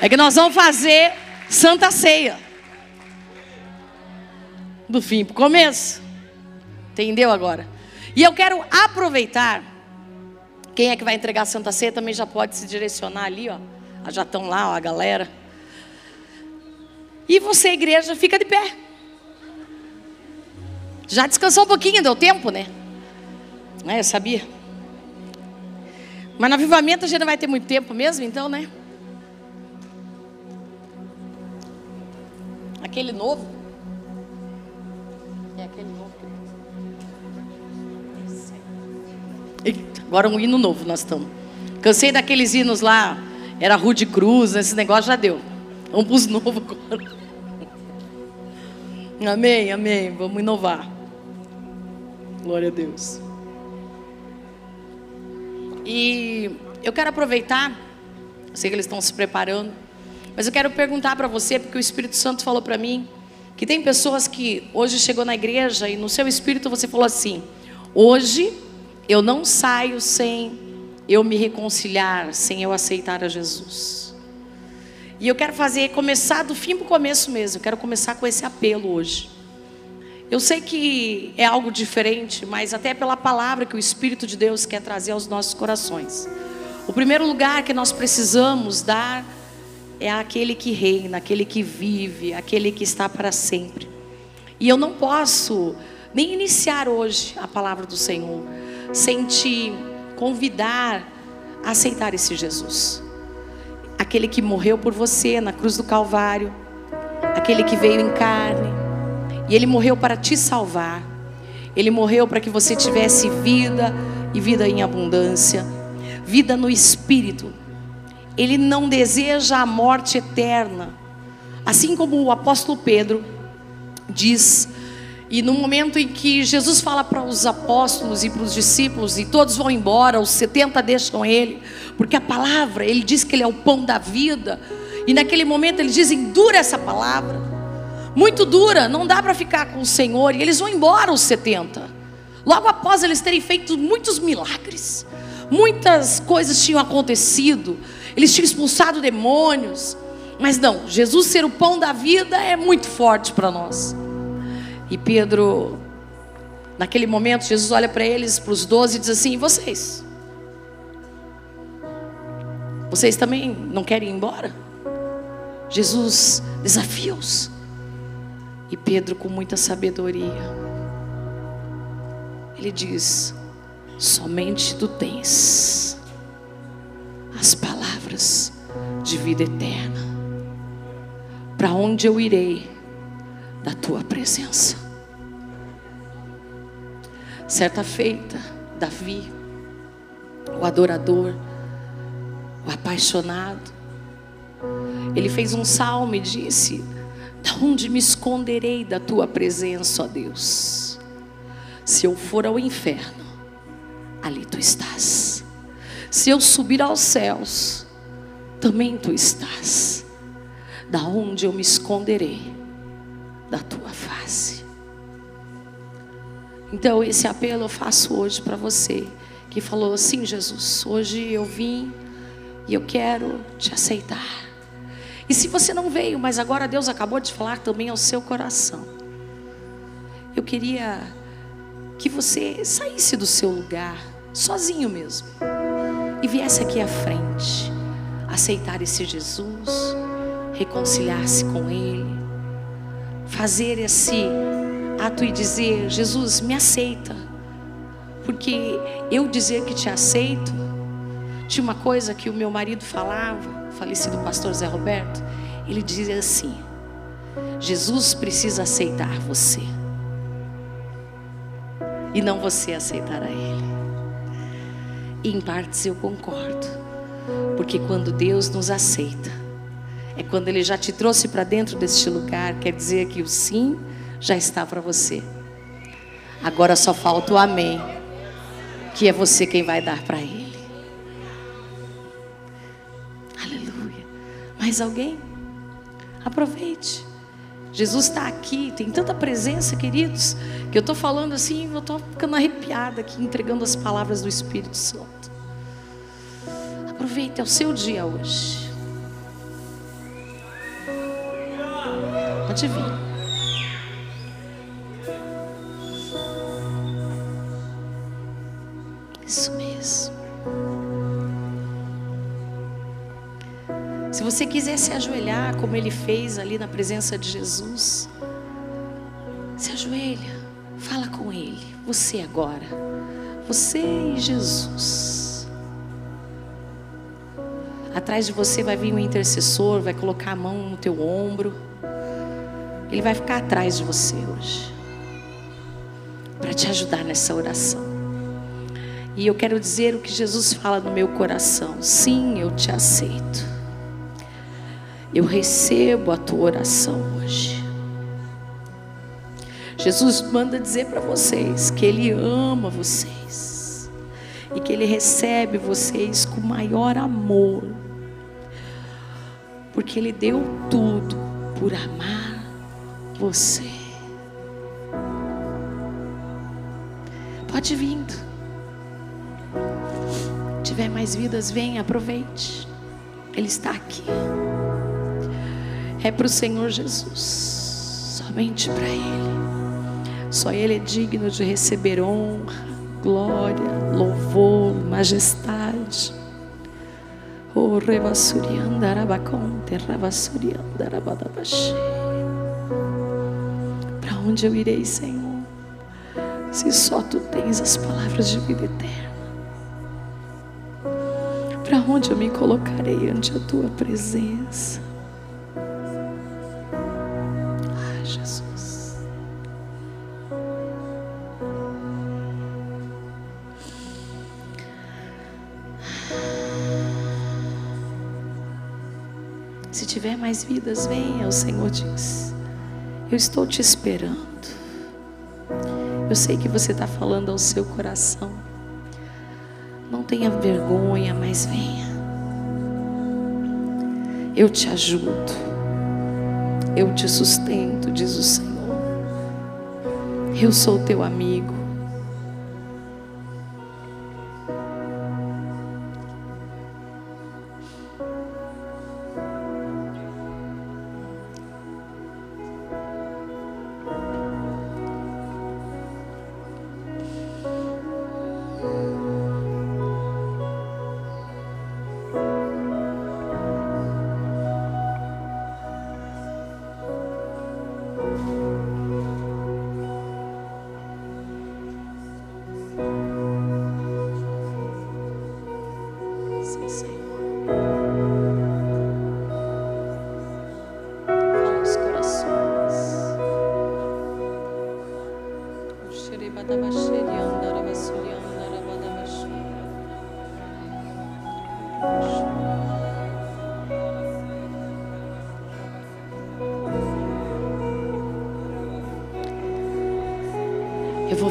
É que nós vamos fazer Santa Ceia. Do fim para o começo. Entendeu agora? E eu quero aproveitar. Quem é que vai entregar a Santa Ceia também já pode se direcionar ali, ó. Ah, já estão lá, ó, a galera. E você, igreja, fica de pé. Já descansou um pouquinho, deu tempo, né? É, eu sabia. Mas no avivamento a gente não vai ter muito tempo mesmo, então, né? Aquele novo. É aquele novo. Eita, agora um hino novo nós estamos. Cansei daqueles hinos lá. Era Rude Cruz, esse negócio já deu. Vamos para os novos agora. Amém, amém. Vamos inovar. Glória a Deus. E eu quero aproveitar, sei que eles estão se preparando, mas eu quero perguntar para você, porque o Espírito Santo falou para mim, que tem pessoas que hoje chegou na igreja e no seu espírito você falou assim: hoje eu não saio sem eu me reconciliar, sem eu aceitar a Jesus. E eu quero fazer, começar do fim para o começo mesmo, eu quero começar com esse apelo hoje. Eu sei que é algo diferente, mas até pela palavra que o Espírito de Deus quer trazer aos nossos corações. O primeiro lugar que nós precisamos dar é aquele que reina, aquele que vive, aquele que está para sempre. E eu não posso nem iniciar hoje a palavra do Senhor sem te convidar a aceitar esse Jesus. Aquele que morreu por você na cruz do Calvário, aquele que veio em carne e Ele morreu para te salvar. Ele morreu para que você tivesse vida e vida em abundância, vida no espírito. Ele não deseja a morte eterna. Assim como o apóstolo Pedro diz, e no momento em que Jesus fala para os apóstolos e para os discípulos, e todos vão embora, os 70 deixam ele, porque a palavra, ele diz que ele é o pão da vida, e naquele momento eles dizem: dura essa palavra muito dura, não dá para ficar com o Senhor. E eles vão embora os 70. Logo após eles terem feito muitos milagres, muitas coisas tinham acontecido, eles tinham expulsado demônios. Mas não, Jesus ser o pão da vida é muito forte para nós. E Pedro, naquele momento, Jesus olha para eles, para os doze, e diz assim: e vocês? Vocês também não querem ir embora? Jesus desafia-os. E Pedro, com muita sabedoria, ele diz: Somente tu tens as palavras de vida eterna. Para onde eu irei da tua presença? Certa feita, Davi, o adorador, o apaixonado, ele fez um salmo e disse: onde me esconderei da tua presença, ó Deus? Se eu for ao inferno, ali tu estás. Se eu subir aos céus, também tu estás. Da onde eu me esconderei da tua face. Então, esse apelo eu faço hoje para você que falou assim: Jesus, hoje eu vim e eu quero te aceitar. E se você não veio, mas agora Deus acabou de falar também ao seu coração. Eu queria que você saísse do seu lugar, sozinho mesmo, e viesse aqui à frente, aceitar esse Jesus, reconciliar-se com Ele, fazer esse ato e dizer: Jesus, me aceita, porque eu dizer que te aceito, tinha uma coisa que o meu marido falava, falecido pastor Zé Roberto, ele dizia assim: Jesus precisa aceitar você. E não você aceitar a Ele. E em partes eu concordo. Porque quando Deus nos aceita, é quando Ele já te trouxe para dentro deste lugar, quer dizer que o sim já está para você. Agora só falta o amém, que é você quem vai dar para Ele. Mais alguém? Aproveite. Jesus está aqui, tem tanta presença, queridos, que eu estou falando assim, eu estou ficando arrepiada aqui, entregando as palavras do Espírito Santo. Aproveita é o seu dia hoje. Pode vir. Isso você quiser se ajoelhar, como ele fez ali na presença de Jesus, se ajoelha, fala com ele. Você agora. Você e Jesus. Atrás de você vai vir um intercessor, vai colocar a mão no teu ombro. Ele vai ficar atrás de você hoje. Para te ajudar nessa oração. E eu quero dizer o que Jesus fala no meu coração. Sim, eu te aceito. Eu recebo a tua oração hoje. Jesus manda dizer para vocês que Ele ama vocês e que Ele recebe vocês com maior amor, porque Ele deu tudo por amar você. Pode vindo. Se tiver mais vidas, venha, aproveite. Ele está aqui. É para o Senhor Jesus, somente para Ele. Só Ele é digno de receber honra, glória, louvor, majestade. Arabaconte, revassurianda arabadabaxê. Para onde eu irei, Senhor? Se só Tu tens as palavras de vida eterna. Para onde eu me colocarei ante a Tua presença? Mais vidas, venha, o Senhor diz. Eu estou te esperando. Eu sei que você está falando ao seu coração. Não tenha vergonha, mas venha. Eu te ajudo. Eu te sustento, diz o Senhor. Eu sou teu amigo.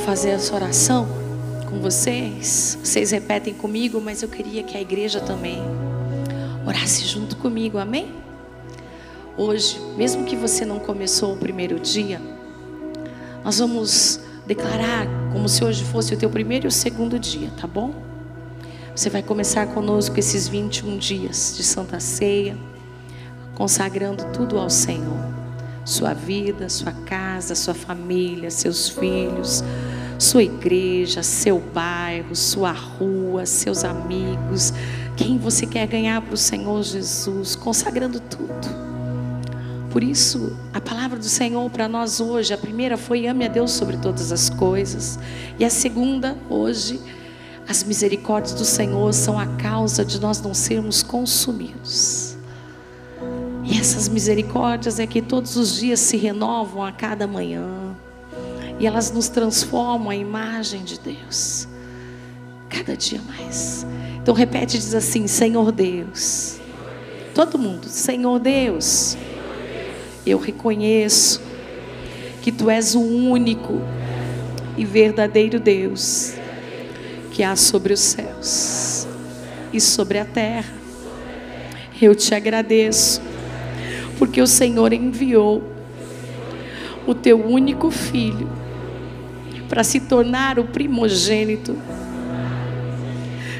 Fazer essa oração com vocês. Vocês repetem comigo, mas eu queria que a igreja também orasse junto comigo, amém? Hoje, mesmo que você não começou o primeiro dia, nós vamos declarar como se hoje fosse o teu primeiro e o segundo dia, tá bom? Você vai começar conosco esses 21 dias de Santa Ceia, consagrando tudo ao Senhor. Sua vida, sua casa, sua família, seus filhos, sua igreja, seu bairro, sua rua, seus amigos, quem você quer ganhar para o Senhor Jesus, consagrando tudo. Por isso, a palavra do Senhor para nós hoje, a primeira foi ame a Deus sobre todas as coisas, e a segunda, hoje, as misericórdias do Senhor são a causa de nós não sermos consumidos. E essas misericórdias é que todos os dias se renovam a cada manhã. E elas nos transformam a imagem de Deus. Cada dia mais. Então repete e diz assim: Senhor Deus. Todo mundo, Senhor Deus. Eu reconheço que tu és o único e verdadeiro Deus que há sobre os céus e sobre a terra. Eu te agradeço porque o Senhor enviou o teu único filho para se tornar o primogênito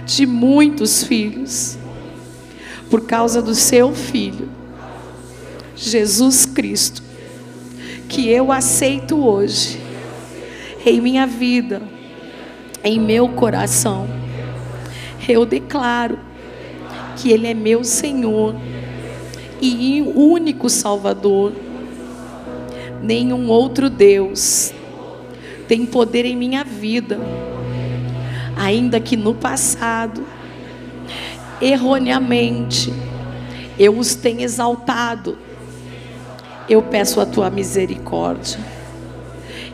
de muitos filhos, por causa do seu filho, Jesus Cristo, que eu aceito hoje em minha vida, em meu coração. Eu declaro que Ele é meu Senhor e único Salvador. Nenhum outro Deus tem poder em minha vida, ainda que no passado, erroneamente, eu os tenha exaltado. Eu peço a tua misericórdia.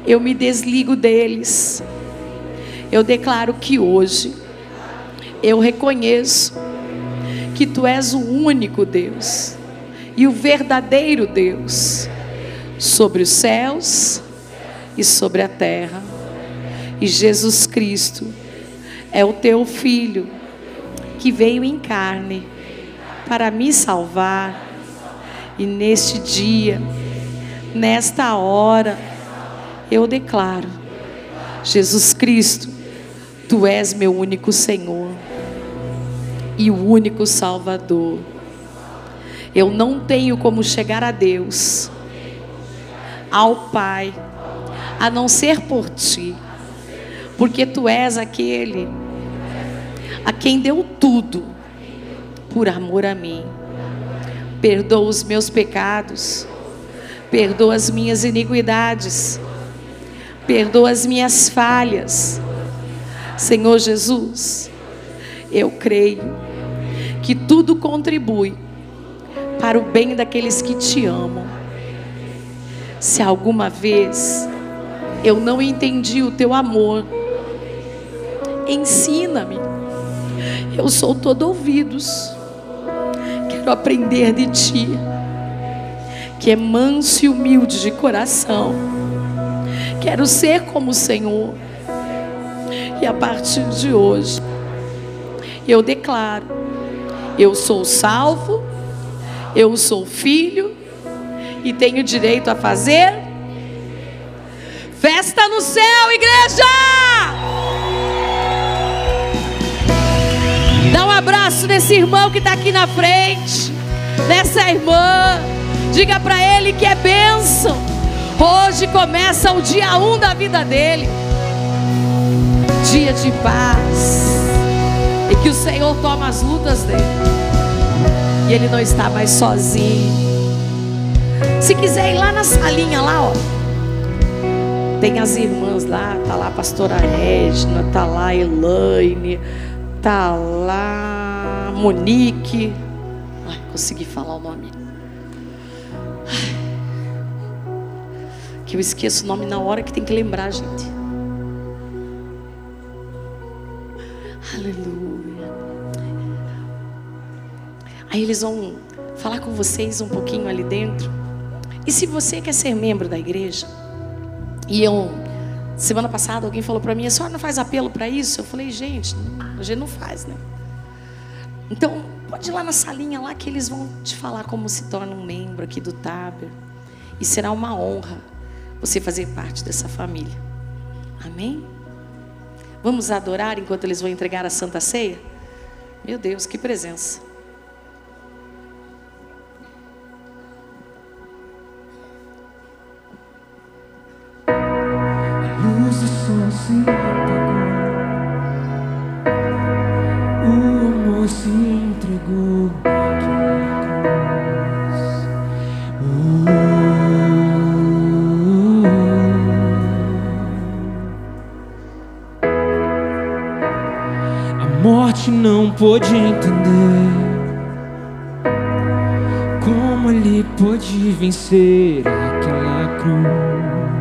Eu me desligo deles. Eu declaro que hoje eu reconheço que tu és o único Deus e o verdadeiro Deus sobre os céus e sobre a terra. E Jesus Cristo é o teu filho que veio em carne para me salvar. E neste dia, nesta hora, eu declaro: Jesus Cristo, tu és meu único Senhor e o único Salvador. Eu não tenho como chegar a Deus, ao Pai, a não ser por ti, porque tu és aquele a quem deu tudo por amor a mim. Perdoa os meus pecados, perdoa as minhas iniquidades, perdoa as minhas falhas. Senhor Jesus, eu creio que tudo contribui para o bem daqueles que te amam. Se alguma vez eu não entendi o teu amor, ensina-me. Eu sou todo ouvidos. Quero aprender de ti, que é manso e humilde de coração. Quero ser como o Senhor. E a partir de hoje, eu declaro: eu sou salvo eu sou filho e tenho direito a fazer festa no céu, igreja! Dá um abraço nesse irmão que está aqui na frente, nessa irmã. Diga para ele que é bênção. Hoje começa o dia 1 um da vida dele. Dia de paz. E que o Senhor toma as lutas dele. E ele não está mais sozinho. Se quiser ir lá na salinha lá, ó. Tem as irmãs lá, tá lá a pastora Regina, tá lá a Elaine, tá lá Monique. Ai, consegui falar o nome. que eu esqueço o nome na hora que tem que lembrar, gente. Aleluia. Aí eles vão falar com vocês um pouquinho ali dentro. E se você quer ser membro da igreja, e eu, semana passada, alguém falou para mim: a senhora não faz apelo para isso? Eu falei: gente, a gente não faz, né? Então, pode ir lá na salinha lá que eles vão te falar como se torna um membro aqui do Taber. E será uma honra você fazer parte dessa família. Amém? Vamos adorar enquanto eles vão entregar a Santa Ceia? Meu Deus, que presença. Se apagou, o amor se entregou A morte não pôde entender como ele pôde vencer aquela cruz.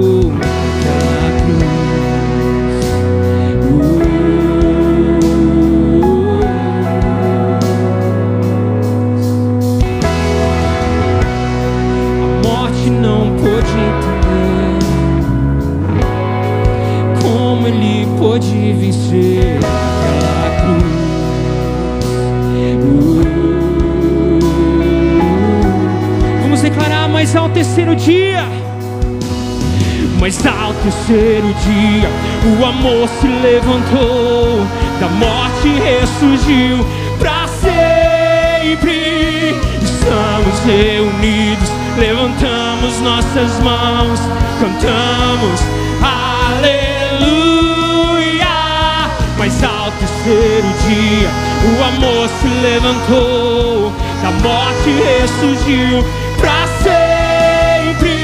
pôde vencer aquela cruz. Vamos declarar mais ao terceiro dia. Mas ao terceiro dia o amor se levantou, da morte ressurgiu para sempre. Estamos reunidos, levantamos nossas mãos, cantamos aleluia. Se levantou, da morte ressurgiu para sempre.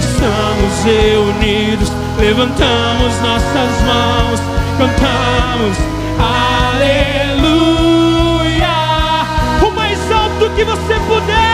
Estamos reunidos, levantamos nossas mãos, cantamos aleluia. O mais alto que você puder,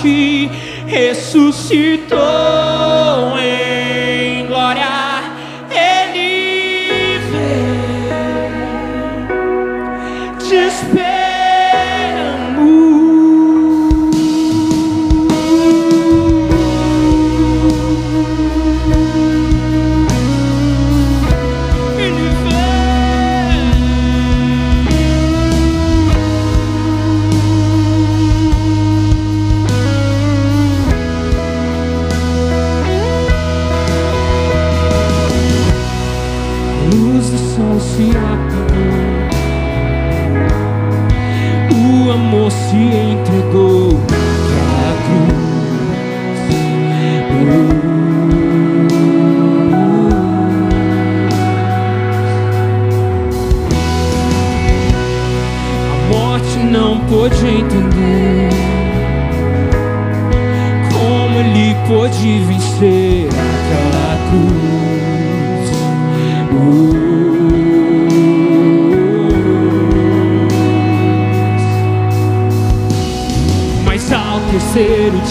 morte, ressuscitou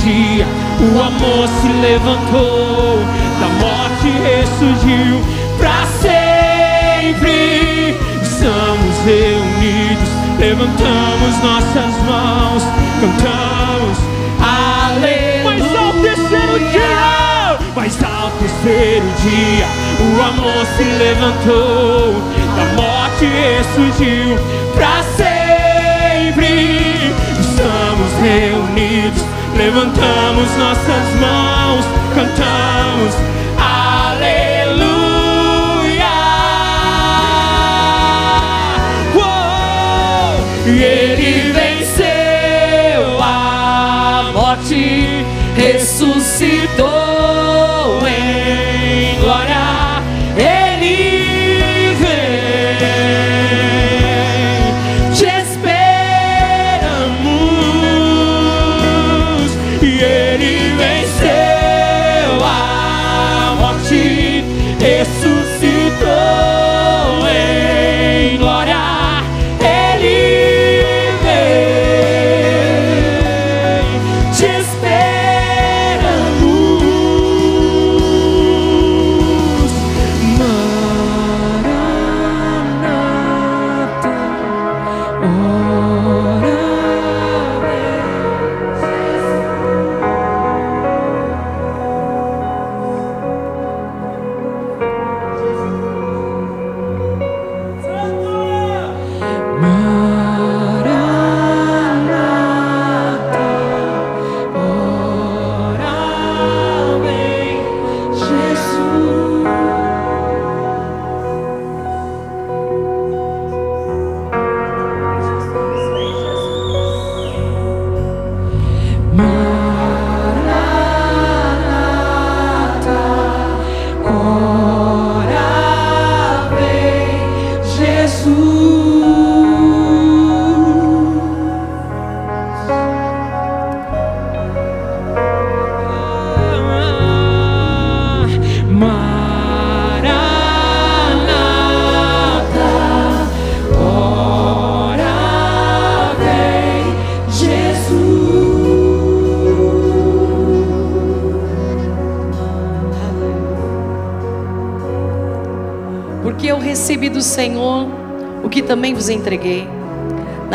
dia, o amor se levantou, da morte ressurgiu para sempre. Estamos reunidos, levantamos nossas mãos, cantamos aleluia. Mas ao terceiro dia, mas ao terceiro dia, o amor se levantou, da morte ressurgiu para sempre. Estamos reunidos, levantamos nossas mãos, cantamos aleluia. E ele venceu a morte, ressuscitou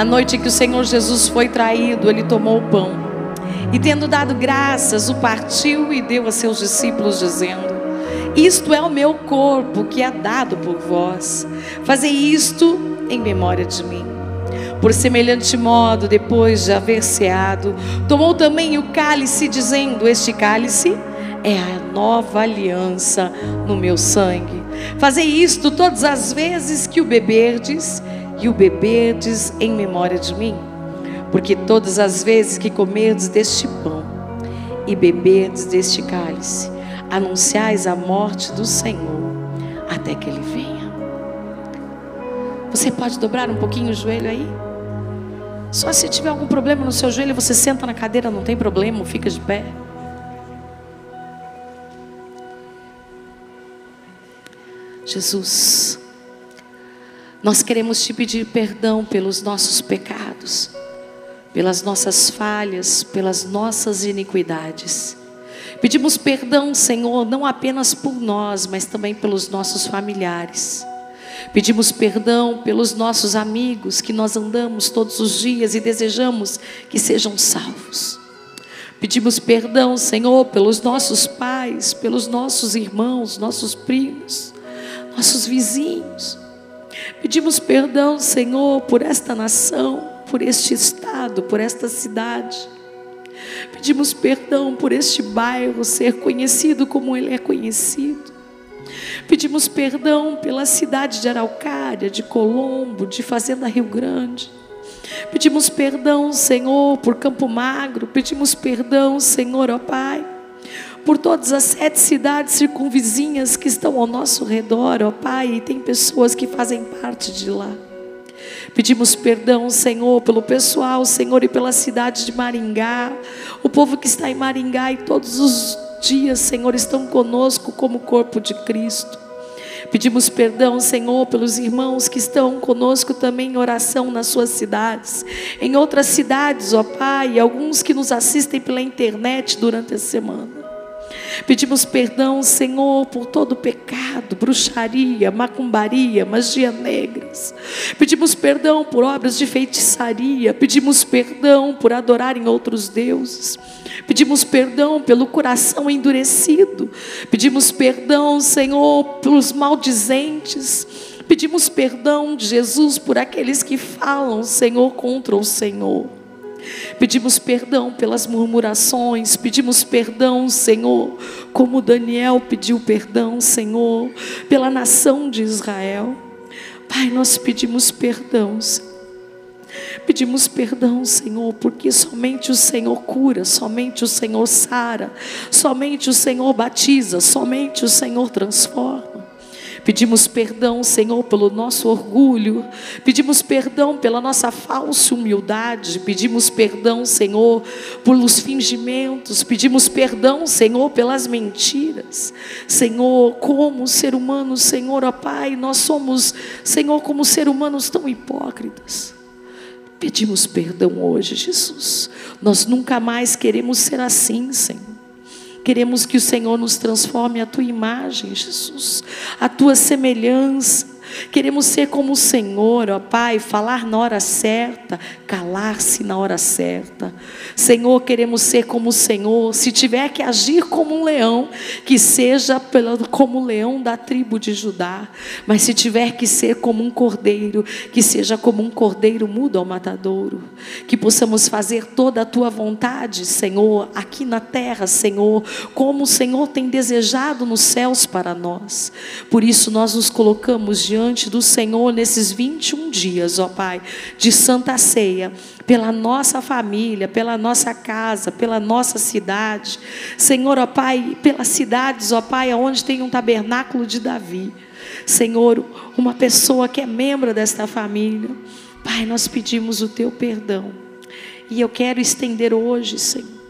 Na noite que o Senhor Jesus foi traído, ele tomou o pão e, tendo dado graças, o partiu e deu a seus discípulos, dizendo: Isto é o meu corpo que é dado por vós. Fazei isto em memória de mim. Por semelhante modo, depois de haver ceado, tomou também o cálice, dizendo: Este cálice é a nova aliança no meu sangue. Fazei isto todas as vezes que o beberdes, e o beberdes em memória de mim. Porque todas as vezes que comerdes deste pão e beberdes deste cálice, anunciais a morte do Senhor até que ele venha. Você pode dobrar um pouquinho o joelho aí? Só se tiver algum problema no seu joelho, você senta na cadeira, não tem problema, fica de pé. Jesus, nós queremos te pedir perdão pelos nossos pecados, pelas nossas falhas, pelas nossas iniquidades. Pedimos perdão, Senhor, não apenas por nós, mas também pelos nossos familiares. Pedimos perdão pelos nossos amigos que nós andamos todos os dias e desejamos que sejam salvos. Pedimos perdão, Senhor, pelos nossos pais, pelos nossos irmãos, nossos primos nossos vizinhos. Pedimos perdão, Senhor, por esta nação, por este estado, por esta cidade. Pedimos perdão por este bairro ser conhecido como ele é conhecido. Pedimos perdão pela cidade de Araucária, de Colombo, de Fazenda Rio Grande. Pedimos perdão, Senhor, por Campo Magro. Pedimos perdão, Senhor, ó Pai, por todas as sete cidades circunvizinhas que estão ao nosso redor, ó Pai, e tem pessoas que fazem parte de lá. Pedimos perdão, Senhor, pelo pessoal, Senhor, e pela cidade de Maringá, o povo que está em Maringá e todos os dias, Senhor, estão conosco como corpo de Cristo. Pedimos perdão, Senhor, pelos irmãos que estão conosco também em oração nas suas cidades, em outras cidades, ó Pai, alguns que nos assistem pela internet durante a semana. Pedimos perdão, Senhor, por todo pecado, bruxaria, macumbaria, magia negras. Pedimos perdão por obras de feitiçaria. Pedimos perdão por adorar em outros deuses. Pedimos perdão pelo coração endurecido. Pedimos perdão, Senhor, pelos maldizentes. Pedimos perdão, Jesus, por aqueles que falam, Senhor, contra o Senhor. Pedimos perdão pelas murmurações, pedimos perdão, Senhor, como Daniel pediu perdão, Senhor, pela nação de Israel. Pai, nós pedimos perdão, Senhor. Pedimos perdão, Senhor, porque somente o Senhor cura, somente o Senhor sara, somente o Senhor batiza, somente o Senhor transforma. Pedimos perdão, Senhor, pelo nosso orgulho. Pedimos perdão pela nossa falsa humildade. Pedimos perdão, Senhor, pelos fingimentos. Pedimos perdão, Senhor, pelas mentiras. Senhor, como ser humano, Senhor, ó Pai, nós somos, Senhor, como ser humanos tão hipócritas. Pedimos perdão hoje, Jesus. Nós nunca mais queremos ser assim, Senhor. Queremos que o Senhor nos transforme a tua imagem, Jesus, a tua semelhança. Queremos ser como o Senhor, ó Pai, falar na hora certa, calar-se na hora certa. Senhor, queremos ser como o Senhor. Se tiver que agir como um leão, que seja como o leão da tribo de Judá. Mas se tiver que ser como um cordeiro, que seja como um cordeiro mudo ao matadouro. Que possamos fazer toda a tua vontade, Senhor, aqui na terra, Senhor, como o Senhor tem desejado nos céus para nós. Por isso nós nos colocamos diante diante do Senhor nesses 21 dias, ó Pai, de Santa Ceia, pela nossa família, pela nossa casa, pela nossa cidade. Senhor, ó Pai, pelas cidades, ó Pai, onde tem um tabernáculo de Davi. Senhor, uma pessoa que é membro desta família. Pai, nós pedimos o teu perdão. E eu quero estender hoje, Senhor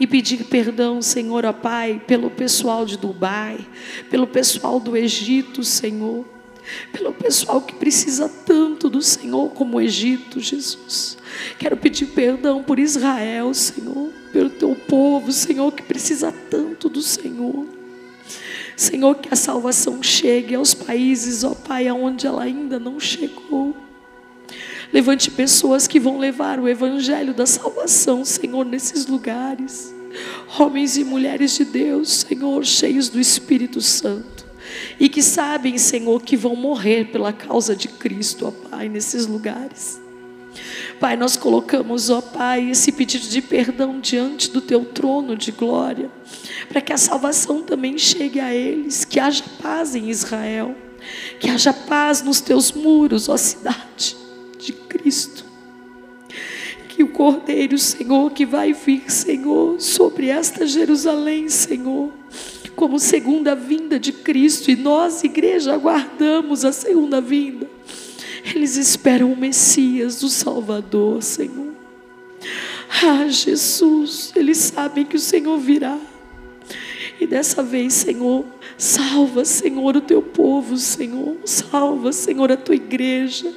e pedir perdão, Senhor, ó Pai, pelo pessoal de Dubai, pelo pessoal do Egito, Senhor, pelo pessoal que precisa tanto do Senhor como o Egito, Jesus. Quero pedir perdão por Israel, Senhor, pelo teu povo, Senhor, que precisa tanto do Senhor. Senhor, que a salvação chegue aos países, ó Pai, aonde ela ainda não chegou. Levante pessoas que vão levar o evangelho da salvação, Senhor, nesses lugares. Homens e mulheres de Deus, Senhor, cheios do Espírito Santo. E que sabem, Senhor, que vão morrer pela causa de Cristo, ó Pai, nesses lugares. Pai, nós colocamos, ó Pai, esse pedido de perdão diante do teu trono de glória, para que a salvação também chegue a eles, que haja paz em Israel, que haja paz nos teus muros, ó cidade de Cristo. Que o Cordeiro, Senhor, que vai vir, Senhor, sobre esta Jerusalém, Senhor, como segunda vinda de Cristo, e nós, igreja, aguardamos a segunda vinda. Eles esperam o Messias, o Salvador, Senhor. Ah, Jesus, eles sabem que o Senhor virá. E dessa vez, Senhor, salva, Senhor, o teu povo, Senhor. Salva, Senhor, a tua igreja.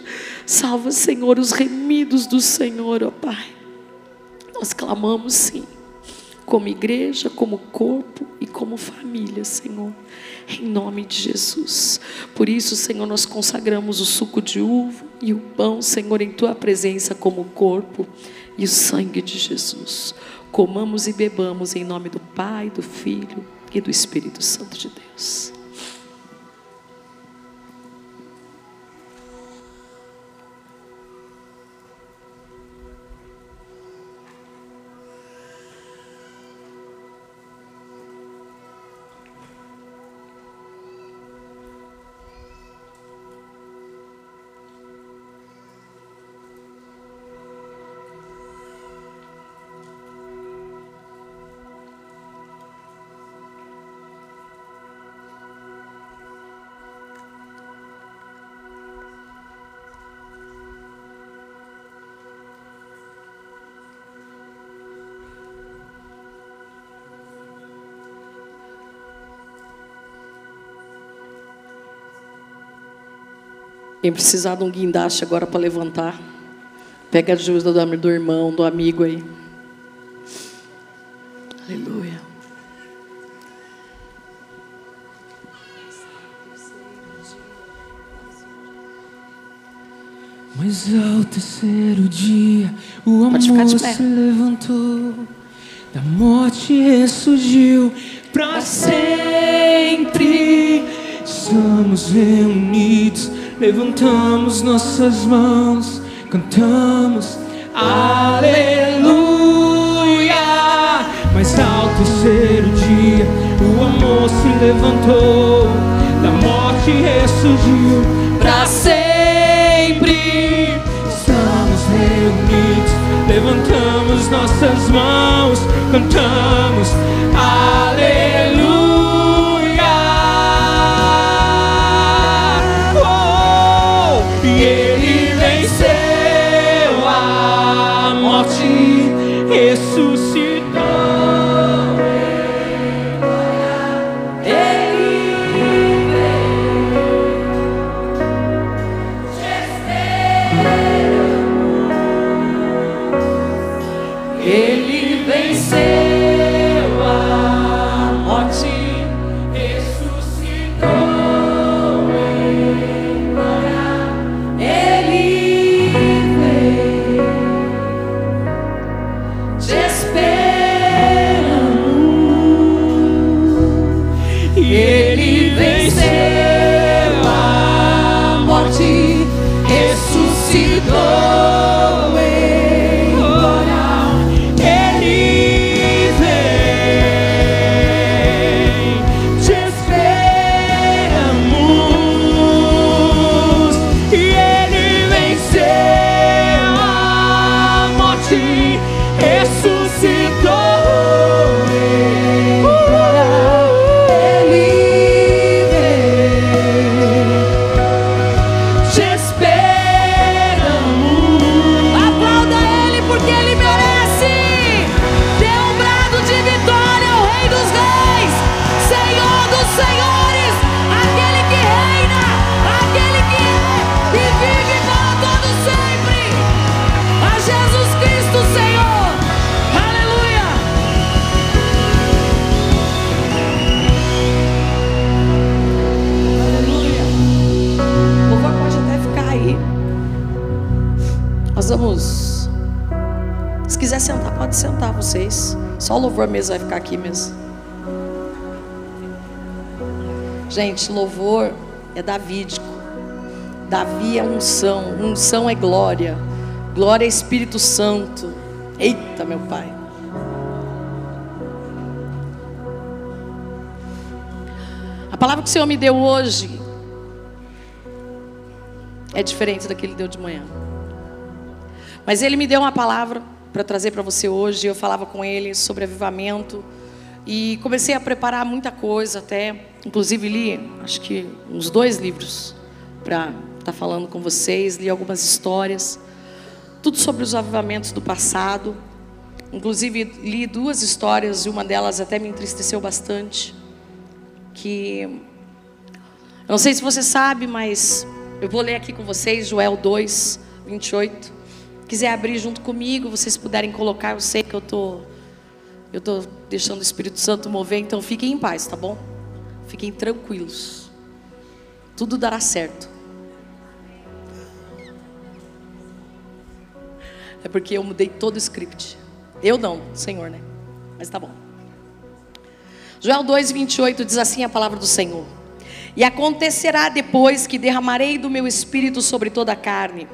Salva, Senhor, os remidos do Senhor, ó Pai. Nós clamamos, sim, como igreja, como corpo e como família, Senhor, em nome de Jesus. Por isso, Senhor, nós consagramos o suco de uva e o pão, Senhor, em tua presença como corpo e o sangue de Jesus. Comamos e bebamos em nome do Pai, do Filho e do Espírito Santo de Deus. Quem precisar de um guindaste agora para levantar, pega a ajuda do, do irmão, do amigo aí. Aleluia. Mas ao terceiro dia, o amor se levantou, da morte ressurgiu para sempre. Estamos reunidos levantamos nossas mãos, cantamos aleluia. Mas ao terceiro dia o amor se levantou, da morte ressurgiu para sempre. Estamos reunidos, levantamos nossas mãos, cantamos aleluia. Louvor mesmo vai ficar aqui mesmo. Gente, louvor é davídico. Davi é unção, unção é glória. Glória é Espírito Santo. Eita, meu Pai. A palavra que o Senhor me deu hoje é diferente da que ele deu de manhã. Mas ele me deu uma palavra para trazer para você hoje. Eu falava com ele sobre avivamento e comecei a preparar muita coisa até, inclusive li, acho que uns dois livros para estar tá falando com vocês, li algumas histórias, tudo sobre os avivamentos do passado. Inclusive li duas histórias e uma delas até me entristeceu bastante, que eu não sei se você sabe, mas eu vou ler aqui com vocês Joel 2, 28. Quiser abrir junto comigo, vocês puderem colocar, eu sei que eu tô eu tô deixando o Espírito Santo mover, então fiquem em paz, tá bom? Fiquem tranquilos. Tudo dará certo. É porque eu mudei todo o script. Eu não, Senhor, né? Mas tá bom. Joel 2:28 diz assim a palavra do Senhor: E acontecerá depois que derramarei do meu espírito sobre toda a carne.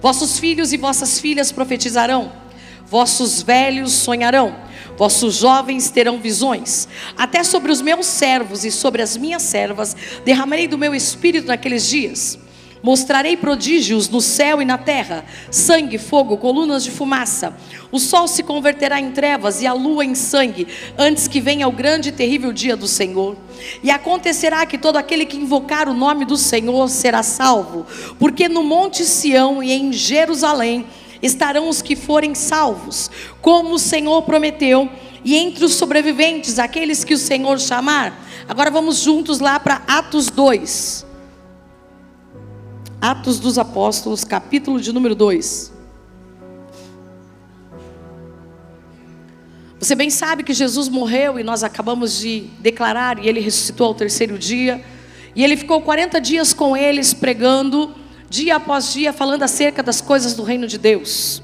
Vossos filhos e vossas filhas profetizarão, vossos velhos sonharão, vossos jovens terão visões. Até sobre os meus servos e sobre as minhas servas derramarei do meu espírito naqueles dias. Mostrarei prodígios no céu e na terra: sangue, fogo, colunas de fumaça. O sol se converterá em trevas e a lua em sangue, antes que venha o grande e terrível dia do Senhor. E acontecerá que todo aquele que invocar o nome do Senhor será salvo, porque no monte Sião e em Jerusalém estarão os que forem salvos, como o Senhor prometeu, e entre os sobreviventes, aqueles que o Senhor chamar. Agora vamos juntos lá para Atos 2. Atos dos Apóstolos, capítulo de número 2. Você bem sabe que Jesus morreu e nós acabamos de declarar, e ele ressuscitou ao terceiro dia. E ele ficou 40 dias com eles pregando, dia após dia, falando acerca das coisas do reino de Deus.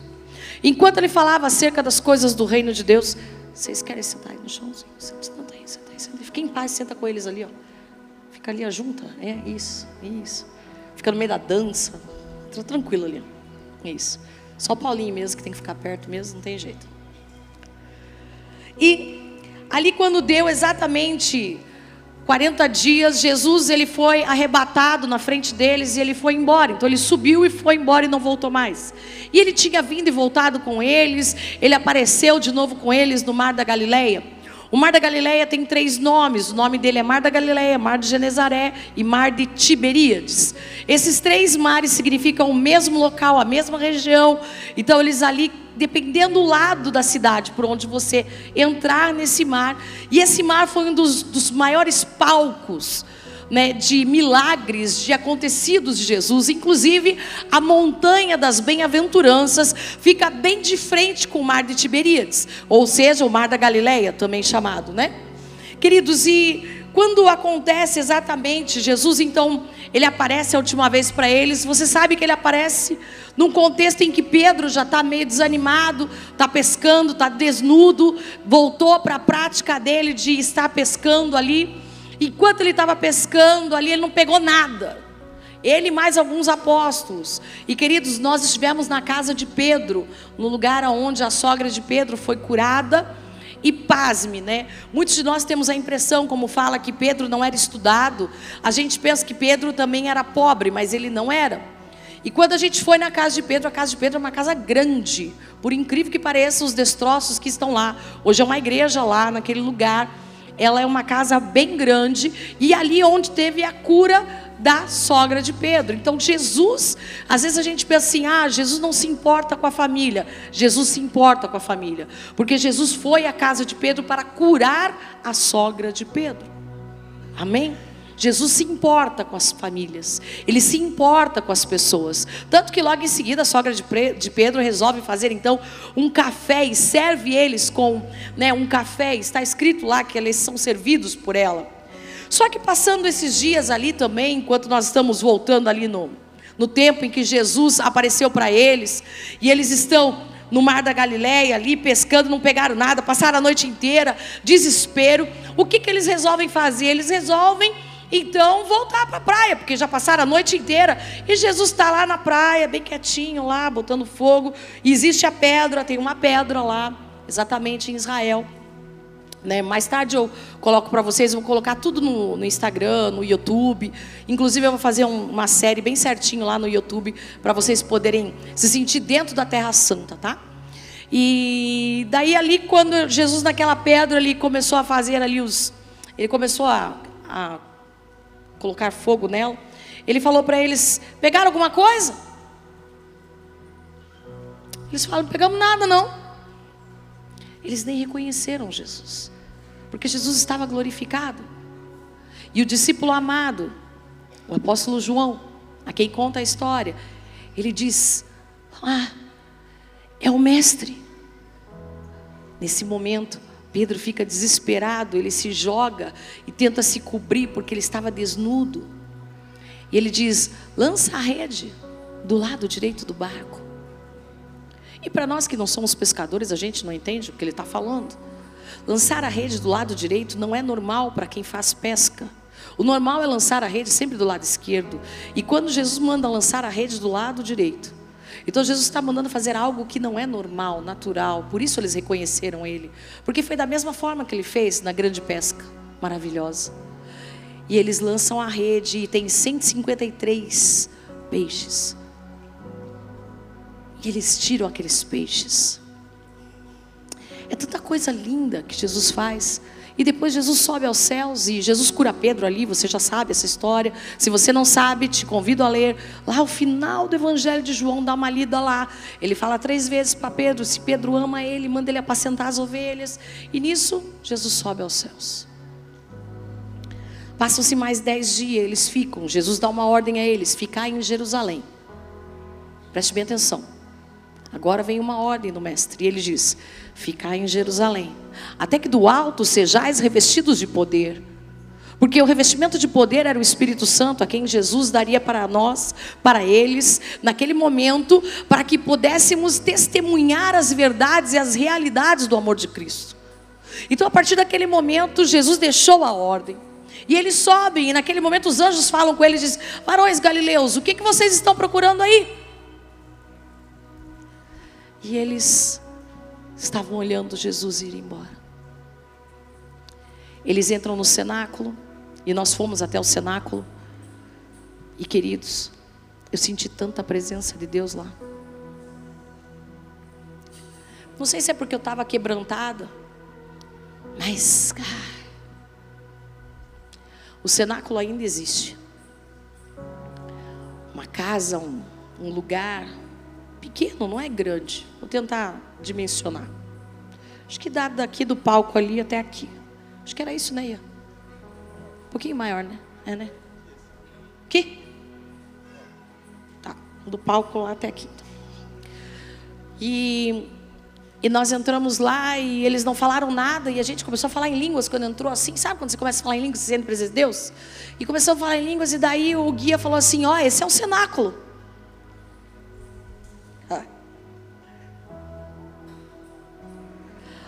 Enquanto ele falava acerca das coisas do reino de Deus, vocês querem sentar aí no chãozinho? Senta aí, senta aí, senta aí. Fica em paz, senta com eles ali, ó. Fica ali, junta. É isso, isso fica no meio da dança. Tá tranquilo ali. É isso. Só Paulinho mesmo que tem que ficar perto mesmo, não tem jeito. E ali quando deu exatamente 40 dias, Jesus ele foi arrebatado na frente deles e ele foi embora. Então ele subiu e foi embora e não voltou mais. E ele tinha vindo e voltado com eles, ele apareceu de novo com eles no mar da Galileia. O Mar da Galileia tem três nomes. O nome dele é Mar da Galileia, Mar de Genezaré e Mar de Tiberíades. Esses três mares significam o mesmo local, a mesma região. Então eles ali, dependendo do lado da cidade por onde você entrar nesse mar. E esse mar foi um dos, dos maiores palcos né, de milagres, de acontecidos de Jesus. Inclusive, a montanha das bem-aventuranças fica bem de frente com o mar de Tiberíades, ou seja, o mar da Galileia, também chamado, né? Queridos, e quando acontece exatamente, Jesus então, ele aparece a última vez para eles, você sabe que ele aparece num contexto em que Pedro já está meio desanimado, está pescando, está desnudo, voltou para a prática dele de estar pescando ali. Enquanto ele estava pescando ali, ele não pegou nada. Ele mais alguns apóstolos. E queridos, nós estivemos na casa de Pedro, no lugar onde a sogra de Pedro foi curada. E pasme, né? Muitos de nós temos a impressão, como fala, que Pedro não era estudado. A gente pensa que Pedro também era pobre, mas ele não era. E quando a gente foi na casa de Pedro, a casa de Pedro é uma casa grande. Por incrível que pareça, os destroços que estão lá. Hoje é uma igreja lá, naquele lugar ela é uma casa bem grande e ali onde teve a cura da sogra de Pedro. Então Jesus, às vezes a gente pensa assim: "Ah, Jesus não se importa com a família". Jesus se importa com a família, porque Jesus foi à casa de Pedro para curar a sogra de Pedro. Amém? Jesus se importa com as famílias, ele se importa com as pessoas. Tanto que logo em seguida a sogra de Pedro resolve fazer então um café e serve eles com né, um café. Está escrito lá que eles são servidos por ela. Só que passando esses dias ali também, enquanto nós estamos voltando ali no, no tempo em que Jesus apareceu para eles, e eles estão no mar da Galileia, ali pescando, não pegaram nada, passaram a noite inteira, desespero. O que, que eles resolvem fazer? Eles resolvem então voltar para a praia, porque já passaram a noite inteira. E Jesus está lá na praia, bem quietinho lá, botando fogo. E existe a pedra, tem uma pedra lá, exatamente em Israel. Né? Mais tarde eu coloco para vocês, vou colocar tudo no, no, Instagram, no YouTube. Inclusive eu vou fazer um, uma série bem certinho lá no YouTube para vocês poderem se sentir dentro da Terra Santa, tá? E daí ali quando Jesus naquela pedra ali começou a fazer ali os, ele começou a, a colocar fogo nela. Ele falou para eles: pegaram alguma coisa? Eles falaram: pegamos nada não. Eles nem reconheceram Jesus porque Jesus estava glorificado. E o discípulo amado, o apóstolo João, a quem conta a história, ele diz: Ah, é o Mestre. Nesse momento, Pedro fica desesperado, ele se joga e tenta se cobrir porque ele estava desnudo. E ele diz: lança a rede do lado direito do barco. E para nós que não somos pescadores, a gente não entende o que ele está falando. Lançar a rede do lado direito não é normal para quem faz pesca. O normal é lançar a rede sempre do lado esquerdo. E quando Jesus manda lançar a rede do lado direito, então Jesus está mandando fazer algo que não é normal, natural. Por isso eles reconheceram ele. Porque foi da mesma forma que ele fez na grande pesca maravilhosa. E eles lançam a rede e tem 153 peixes. E eles tiram aqueles peixes. É tanta coisa linda que Jesus faz. E depois Jesus sobe aos céus e Jesus cura Pedro ali, você já sabe essa história. Se você não sabe, te convido a ler lá o final do Evangelho de João, dá uma lida lá. Ele fala três vezes para Pedro: se Pedro ama ele, manda ele apacentar as ovelhas. E nisso, Jesus sobe aos céus. Passam-se mais dez dias, eles ficam. Jesus dá uma ordem a eles: ficar em Jerusalém. Preste bem atenção. Agora vem uma ordem do mestre, e ele diz: Ficai em Jerusalém, até que do alto sejais revestidos de poder. Porque o revestimento de poder era o Espírito Santo, a quem Jesus daria para nós, para eles, naquele momento, para que pudéssemos testemunhar as verdades e as realidades do amor de Cristo. Então, a partir daquele momento, Jesus deixou a ordem. E eles sobem, e naquele momento os anjos falam com eles e dizem: Varões galileus, o que vocês estão procurando aí? E eles estavam olhando Jesus ir embora. Eles entram no cenáculo, e nós fomos até o cenáculo. E queridos, eu senti tanta presença de Deus lá. Não sei se é porque eu estava quebrantada, mas, cara, o cenáculo ainda existe. Uma casa, um, um lugar, pequeno, não é grande. Vou tentar dimensionar. Acho que dá daqui do palco ali até aqui. Acho que era isso, né, Ian? Um pouquinho maior, né? É, né? Aqui? Tá, do palco lá até aqui. E, e nós entramos lá e eles não falaram nada e a gente começou a falar em línguas quando entrou assim. Sabe quando você começa a falar em línguas, sente presença de Deus? E começou a falar em línguas e daí o guia falou assim, ó, oh, esse é um cenáculo.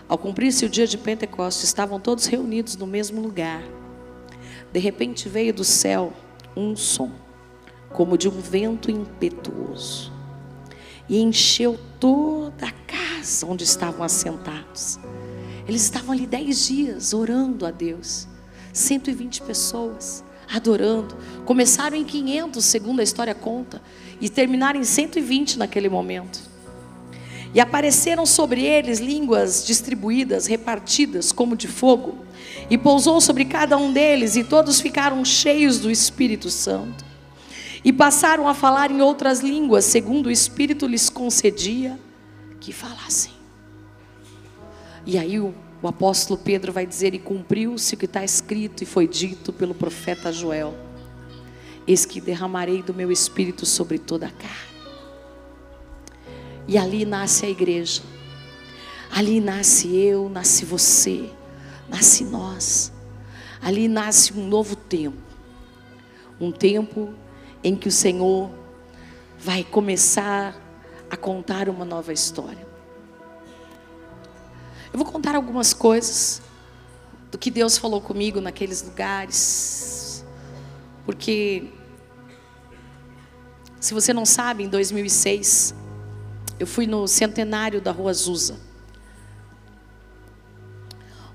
Ao cumprir-se o dia de Pentecostes, estavam todos reunidos no mesmo lugar. De repente veio do céu um som, como de um vento impetuoso, e encheu toda a casa onde estavam assentados. Eles estavam ali dez dias orando a Deus, 120 pessoas adorando. Começaram em 500, segundo a história conta, e terminaram em 120 naquele momento. E apareceram sobre eles línguas distribuídas, repartidas como de fogo, e pousou sobre cada um deles, e todos ficaram cheios do Espírito Santo. E passaram a falar em outras línguas, segundo o Espírito lhes concedia que falassem. E aí o, o apóstolo Pedro vai dizer: E cumpriu-se o que está escrito e foi dito pelo profeta Joel: Eis que derramarei do meu espírito sobre toda a carne e ali nasce a igreja. Ali nasce eu, nasce você, nasce nós. Ali nasce um novo tempo. Um tempo em que o Senhor vai começar a contar uma nova história. Eu vou contar algumas coisas do que Deus falou comigo naqueles lugares. Porque, se você não sabe, em 2006, eu fui no centenário da Rua Azusa.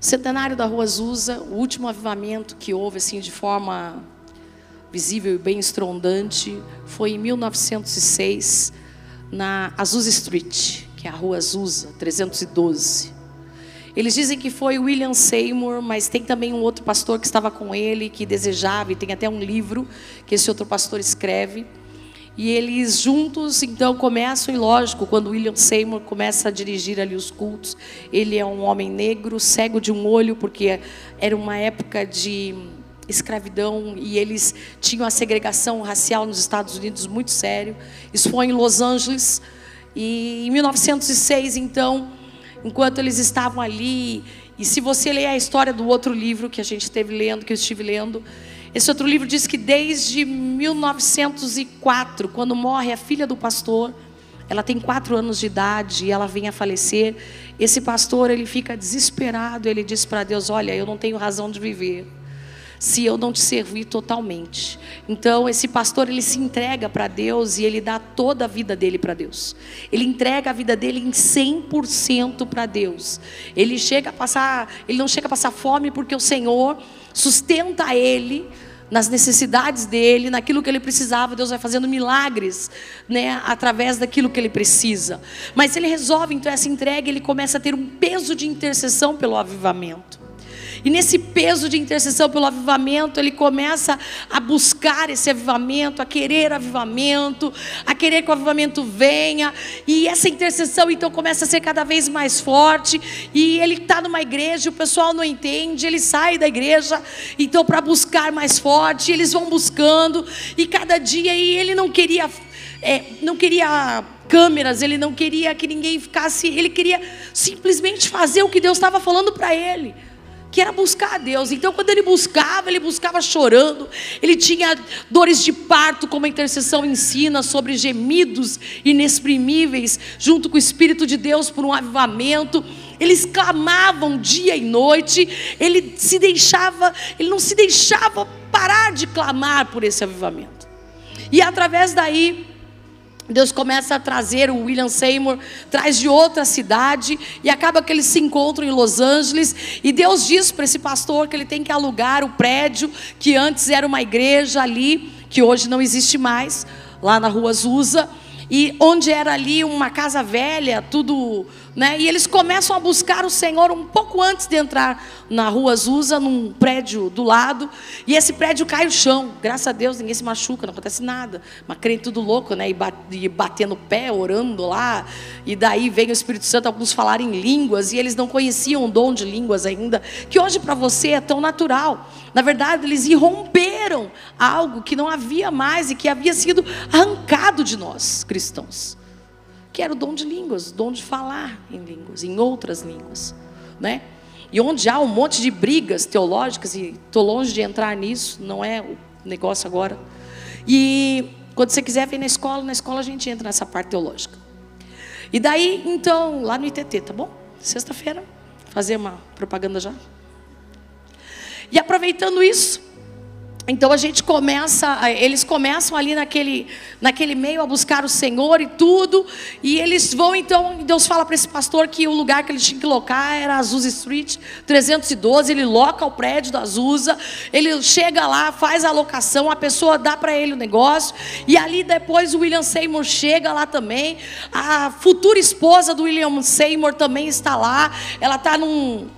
O centenário da Rua Azusa, o último avivamento que houve assim de forma visível e bem estrondante, foi em 1906, na Azusa Street, que é a Rua Azusa, 312. Eles dizem que foi William Seymour, mas tem também um outro pastor que estava com ele, que desejava, e tem até um livro que esse outro pastor escreve. E eles juntos, então, começam, e lógico, quando William Seymour começa a dirigir ali os cultos, ele é um homem negro, cego de um olho, porque era uma época de escravidão e eles tinham a segregação racial nos Estados Unidos muito sério. Isso foi em Los Angeles. E em 1906, então, enquanto eles estavam ali, e se você ler a história do outro livro que a gente esteve lendo, que eu estive lendo, esse outro livro diz que desde 1904, quando morre a filha do pastor, ela tem quatro anos de idade e ela vem a falecer. Esse pastor ele fica desesperado. Ele diz para Deus: Olha, eu não tenho razão de viver se eu não te servir totalmente. Então, esse pastor, ele se entrega para Deus e ele dá toda a vida dele para Deus. Ele entrega a vida dele em 100% para Deus. Ele chega a passar, ele não chega a passar fome porque o Senhor sustenta ele nas necessidades dele, naquilo que ele precisava, Deus vai fazendo milagres, né, através daquilo que ele precisa. Mas ele resolve então essa entrega, ele começa a ter um peso de intercessão pelo avivamento. E nesse peso de intercessão pelo avivamento, ele começa a buscar esse avivamento, a querer avivamento, a querer que o avivamento venha. E essa intercessão então começa a ser cada vez mais forte. E ele está numa igreja, o pessoal não entende, ele sai da igreja, então para buscar mais forte, eles vão buscando. E cada dia e ele não queria, é, não queria câmeras, ele não queria que ninguém ficasse, ele queria simplesmente fazer o que Deus estava falando para ele que era buscar a Deus. Então, quando ele buscava, ele buscava chorando, ele tinha dores de parto, como a intercessão ensina, sobre gemidos inexprimíveis, junto com o Espírito de Deus por um avivamento. Eles clamavam dia e noite, ele se deixava, ele não se deixava parar de clamar por esse avivamento. E através daí, Deus começa a trazer o William Seymour, traz de outra cidade, e acaba que eles se encontram em Los Angeles. E Deus diz para esse pastor que ele tem que alugar o prédio que antes era uma igreja ali, que hoje não existe mais, lá na rua Azusa, e onde era ali uma casa velha, tudo né? E eles começam a buscar o Senhor um pouco antes de entrar na rua Azusa, num prédio do lado. E esse prédio cai no chão. Graças a Deus ninguém se machuca, não acontece nada. Mas crente tudo louco, né? E batendo pé, orando lá. E daí vem o Espírito Santo, alguns falarem línguas. E eles não conheciam o dom de línguas ainda. Que hoje para você é tão natural. Na verdade, eles irromperam algo que não havia mais e que havia sido arrancado de nós, cristãos que era o dom de línguas, o dom de falar em línguas, em outras línguas, né? E onde há um monte de brigas teológicas, e estou longe de entrar nisso, não é o negócio agora. E quando você quiser vir na escola, na escola a gente entra nessa parte teológica. E daí, então, lá no ITT, tá bom? Sexta-feira, fazer uma propaganda já. E aproveitando isso, então a gente começa, eles começam ali naquele, naquele meio a buscar o Senhor e tudo, e eles vão então, Deus fala para esse pastor que o lugar que ele tinha que locar era Azusa Street 312, ele loca o prédio da Azusa, ele chega lá, faz a locação, a pessoa dá para ele o negócio, e ali depois o William Seymour chega lá também, a futura esposa do William Seymour também está lá, ela está num,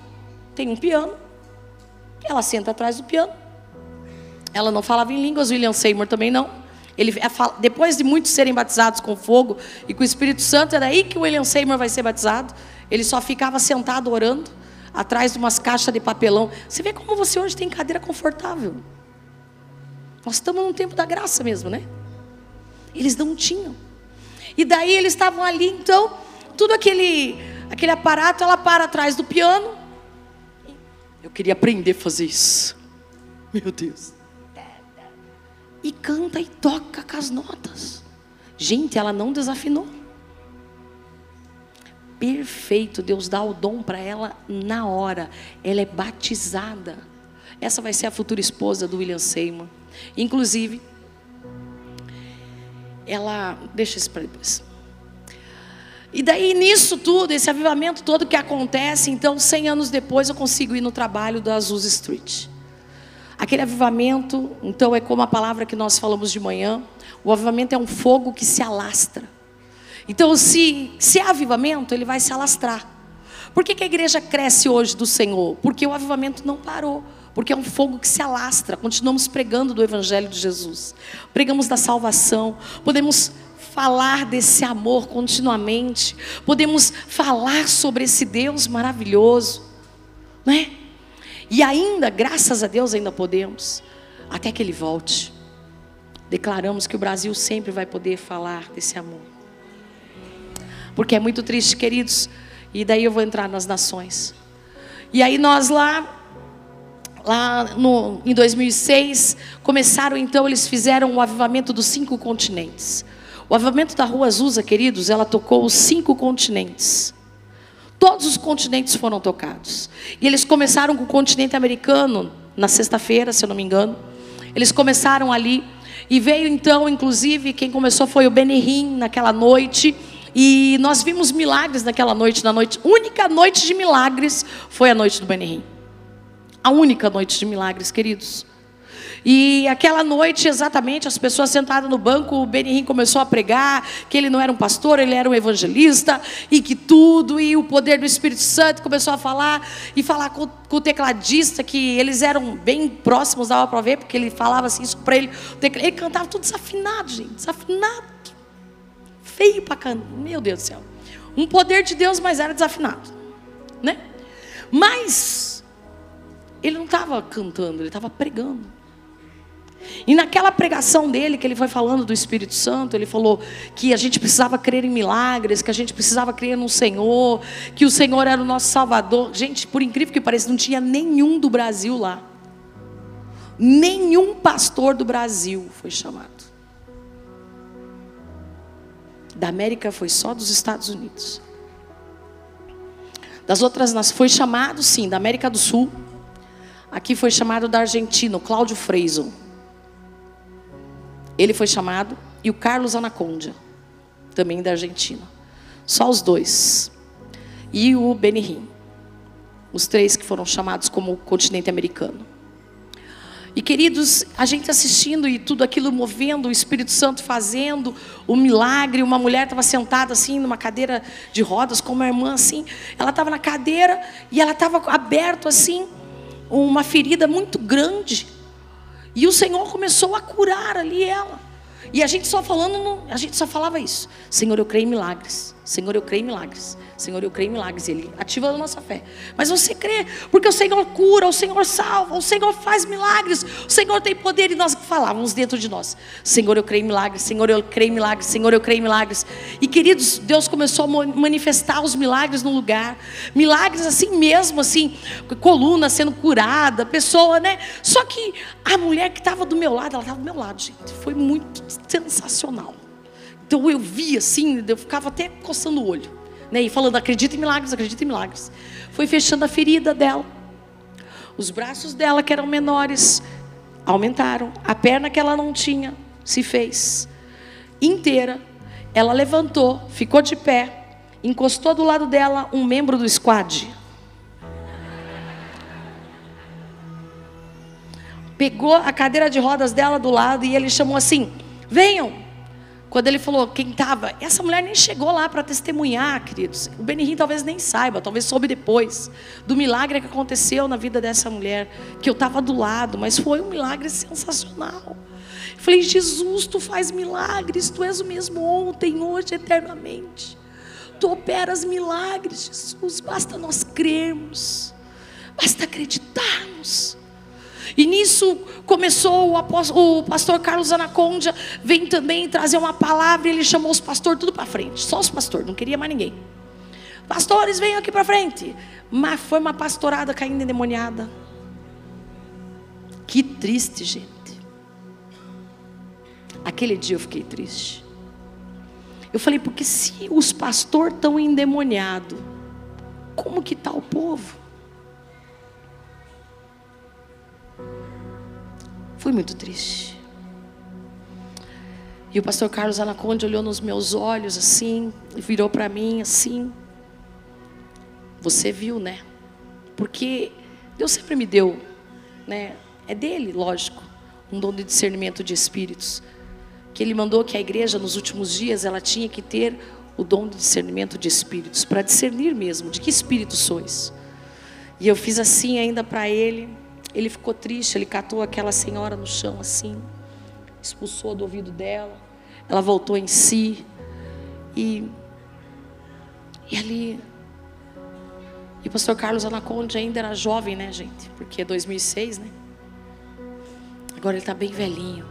tem um piano, ela senta atrás do piano, ela não falava em línguas, William Seymour também não. Ele, é depois de muitos serem batizados com fogo e com o Espírito Santo, era aí que o William Seymour vai ser batizado. Ele só ficava sentado orando, atrás de umas caixas de papelão. Você vê como você hoje tem cadeira confortável. Nós estamos num tempo da graça mesmo, né? Eles não tinham. E daí eles estavam ali, então, tudo aquele, aquele aparato, ela para atrás do piano. Eu queria aprender a fazer isso. Meu Deus e canta e toca com as notas. Gente, ela não desafinou. perfeito. Deus dá o dom para ela na hora. Ela é batizada. Essa vai ser a futura esposa do William Seymour. Inclusive, ela. Deixa isso para depois. E daí, nisso tudo, esse avivamento todo que acontece, então, 100 anos depois, eu consigo ir no trabalho da Azusa Street. Aquele avivamento, então, é como a palavra que nós falamos de manhã: o avivamento é um fogo que se alastra. Então, se, se é avivamento, ele vai se alastrar. Por que, que a igreja cresce hoje do Senhor? Porque o avivamento não parou. Porque é um fogo que se alastra. Continuamos pregando do Evangelho de Jesus. Pregamos da salvação. Podemos falar desse amor continuamente. Podemos falar sobre esse Deus maravilhoso. Né? E ainda, graças a Deus, ainda podemos. Até que Ele volte. Declaramos que o Brasil sempre vai poder falar desse amor. Porque é muito triste, queridos. E daí eu vou entrar nas nações. E aí nós lá, lá no, em 2006, começaram então, eles fizeram o avivamento dos cinco continentes. O avivamento da Rua Azusa, queridos, ela tocou os cinco continentes. Todos os continentes foram tocados. E eles começaram com o continente americano, na sexta-feira, se eu não me engano. Eles começaram ali. E veio então, inclusive, quem começou foi o Benihim naquela noite. E nós vimos milagres naquela noite, na noite, única noite de milagres foi a noite do Benihim. A única noite de milagres, queridos. E aquela noite, exatamente, as pessoas sentadas no banco, o Benihim começou a pregar que ele não era um pastor, ele era um evangelista, e que tudo, e o poder do Espírito Santo começou a falar, e falar com, com o tecladista, que eles eram bem próximos, dava para ver, porque ele falava assim isso para ele. Ele cantava tudo desafinado, gente, desafinado feio para cantar. Meu Deus do céu. Um poder de Deus, mas era desafinado. Né? Mas ele não estava cantando, ele estava pregando. E naquela pregação dele, que ele foi falando do Espírito Santo, ele falou que a gente precisava crer em milagres, que a gente precisava crer no Senhor, que o Senhor era o nosso Salvador. Gente, por incrível que pareça, não tinha nenhum do Brasil lá. Nenhum pastor do Brasil foi chamado. Da América foi só dos Estados Unidos. Das outras nações foi chamado sim, da América do Sul. Aqui foi chamado da Argentina, Cláudio Freiso. Ele foi chamado e o Carlos Anacondia, também da Argentina. Só os dois. E o Benihim. Os três que foram chamados como continente americano. E queridos, a gente assistindo e tudo aquilo movendo, o Espírito Santo fazendo o milagre. Uma mulher estava sentada assim numa cadeira de rodas, com uma irmã assim. Ela estava na cadeira e ela estava aberto assim, uma ferida muito grande. E o Senhor começou a curar ali ela. E a gente só falando, a gente só falava isso. Senhor, eu creio em milagres. Senhor, eu creio em milagres. Senhor, eu creio em milagres. Ele ativa a nossa fé. Mas você crê, porque o Senhor cura, o Senhor salva, o Senhor faz milagres, o Senhor tem poder. E nós falávamos dentro de nós: Senhor, eu creio em milagres, Senhor, eu creio em milagres, Senhor, eu creio em milagres. E queridos, Deus começou a manifestar os milagres no lugar. Milagres assim mesmo, assim, coluna sendo curada, pessoa, né? Só que a mulher que estava do meu lado, ela estava do meu lado, gente. Foi muito sensacional. Então eu via assim, eu ficava até coçando o olho, né? E falando, acredita em milagres, acredita em milagres. Foi fechando a ferida dela. Os braços dela, que eram menores, aumentaram. A perna que ela não tinha se fez inteira. Ela levantou, ficou de pé, encostou do lado dela um membro do squad. Pegou a cadeira de rodas dela do lado e ele chamou assim: Venham, quando ele falou quem estava, essa mulher nem chegou lá para testemunhar, queridos. O Benihim talvez nem saiba, talvez soube depois do milagre que aconteceu na vida dessa mulher, que eu estava do lado, mas foi um milagre sensacional. Eu falei, Jesus, tu faz milagres, tu és o mesmo ontem, hoje, eternamente. Tu operas milagres, Jesus, basta nós crermos, basta acreditarmos. E nisso começou o, apóstolo, o pastor Carlos Anacondia, vem também trazer uma palavra, ele chamou os pastores tudo para frente, só os pastores, não queria mais ninguém. Pastores, venham aqui para frente. Mas foi uma pastorada caindo endemoniada. Que triste, gente. Aquele dia eu fiquei triste. Eu falei, porque se os pastores estão endemoniados, como que está o povo? Fui muito triste. E o pastor Carlos Anaconde olhou nos meus olhos assim, e virou para mim assim. Você viu, né? Porque Deus sempre me deu, né? É dele, lógico, um dom de discernimento de espíritos. Que ele mandou que a igreja nos últimos dias ela tinha que ter o dom de discernimento de espíritos para discernir mesmo de que espírito sois. E eu fiz assim ainda para ele. Ele ficou triste, ele catou aquela senhora no chão assim, expulsou do ouvido dela. Ela voltou em si e e ali e o pastor Carlos Anaconde ainda era jovem, né, gente? Porque é 2006, né? Agora ele está bem velhinho.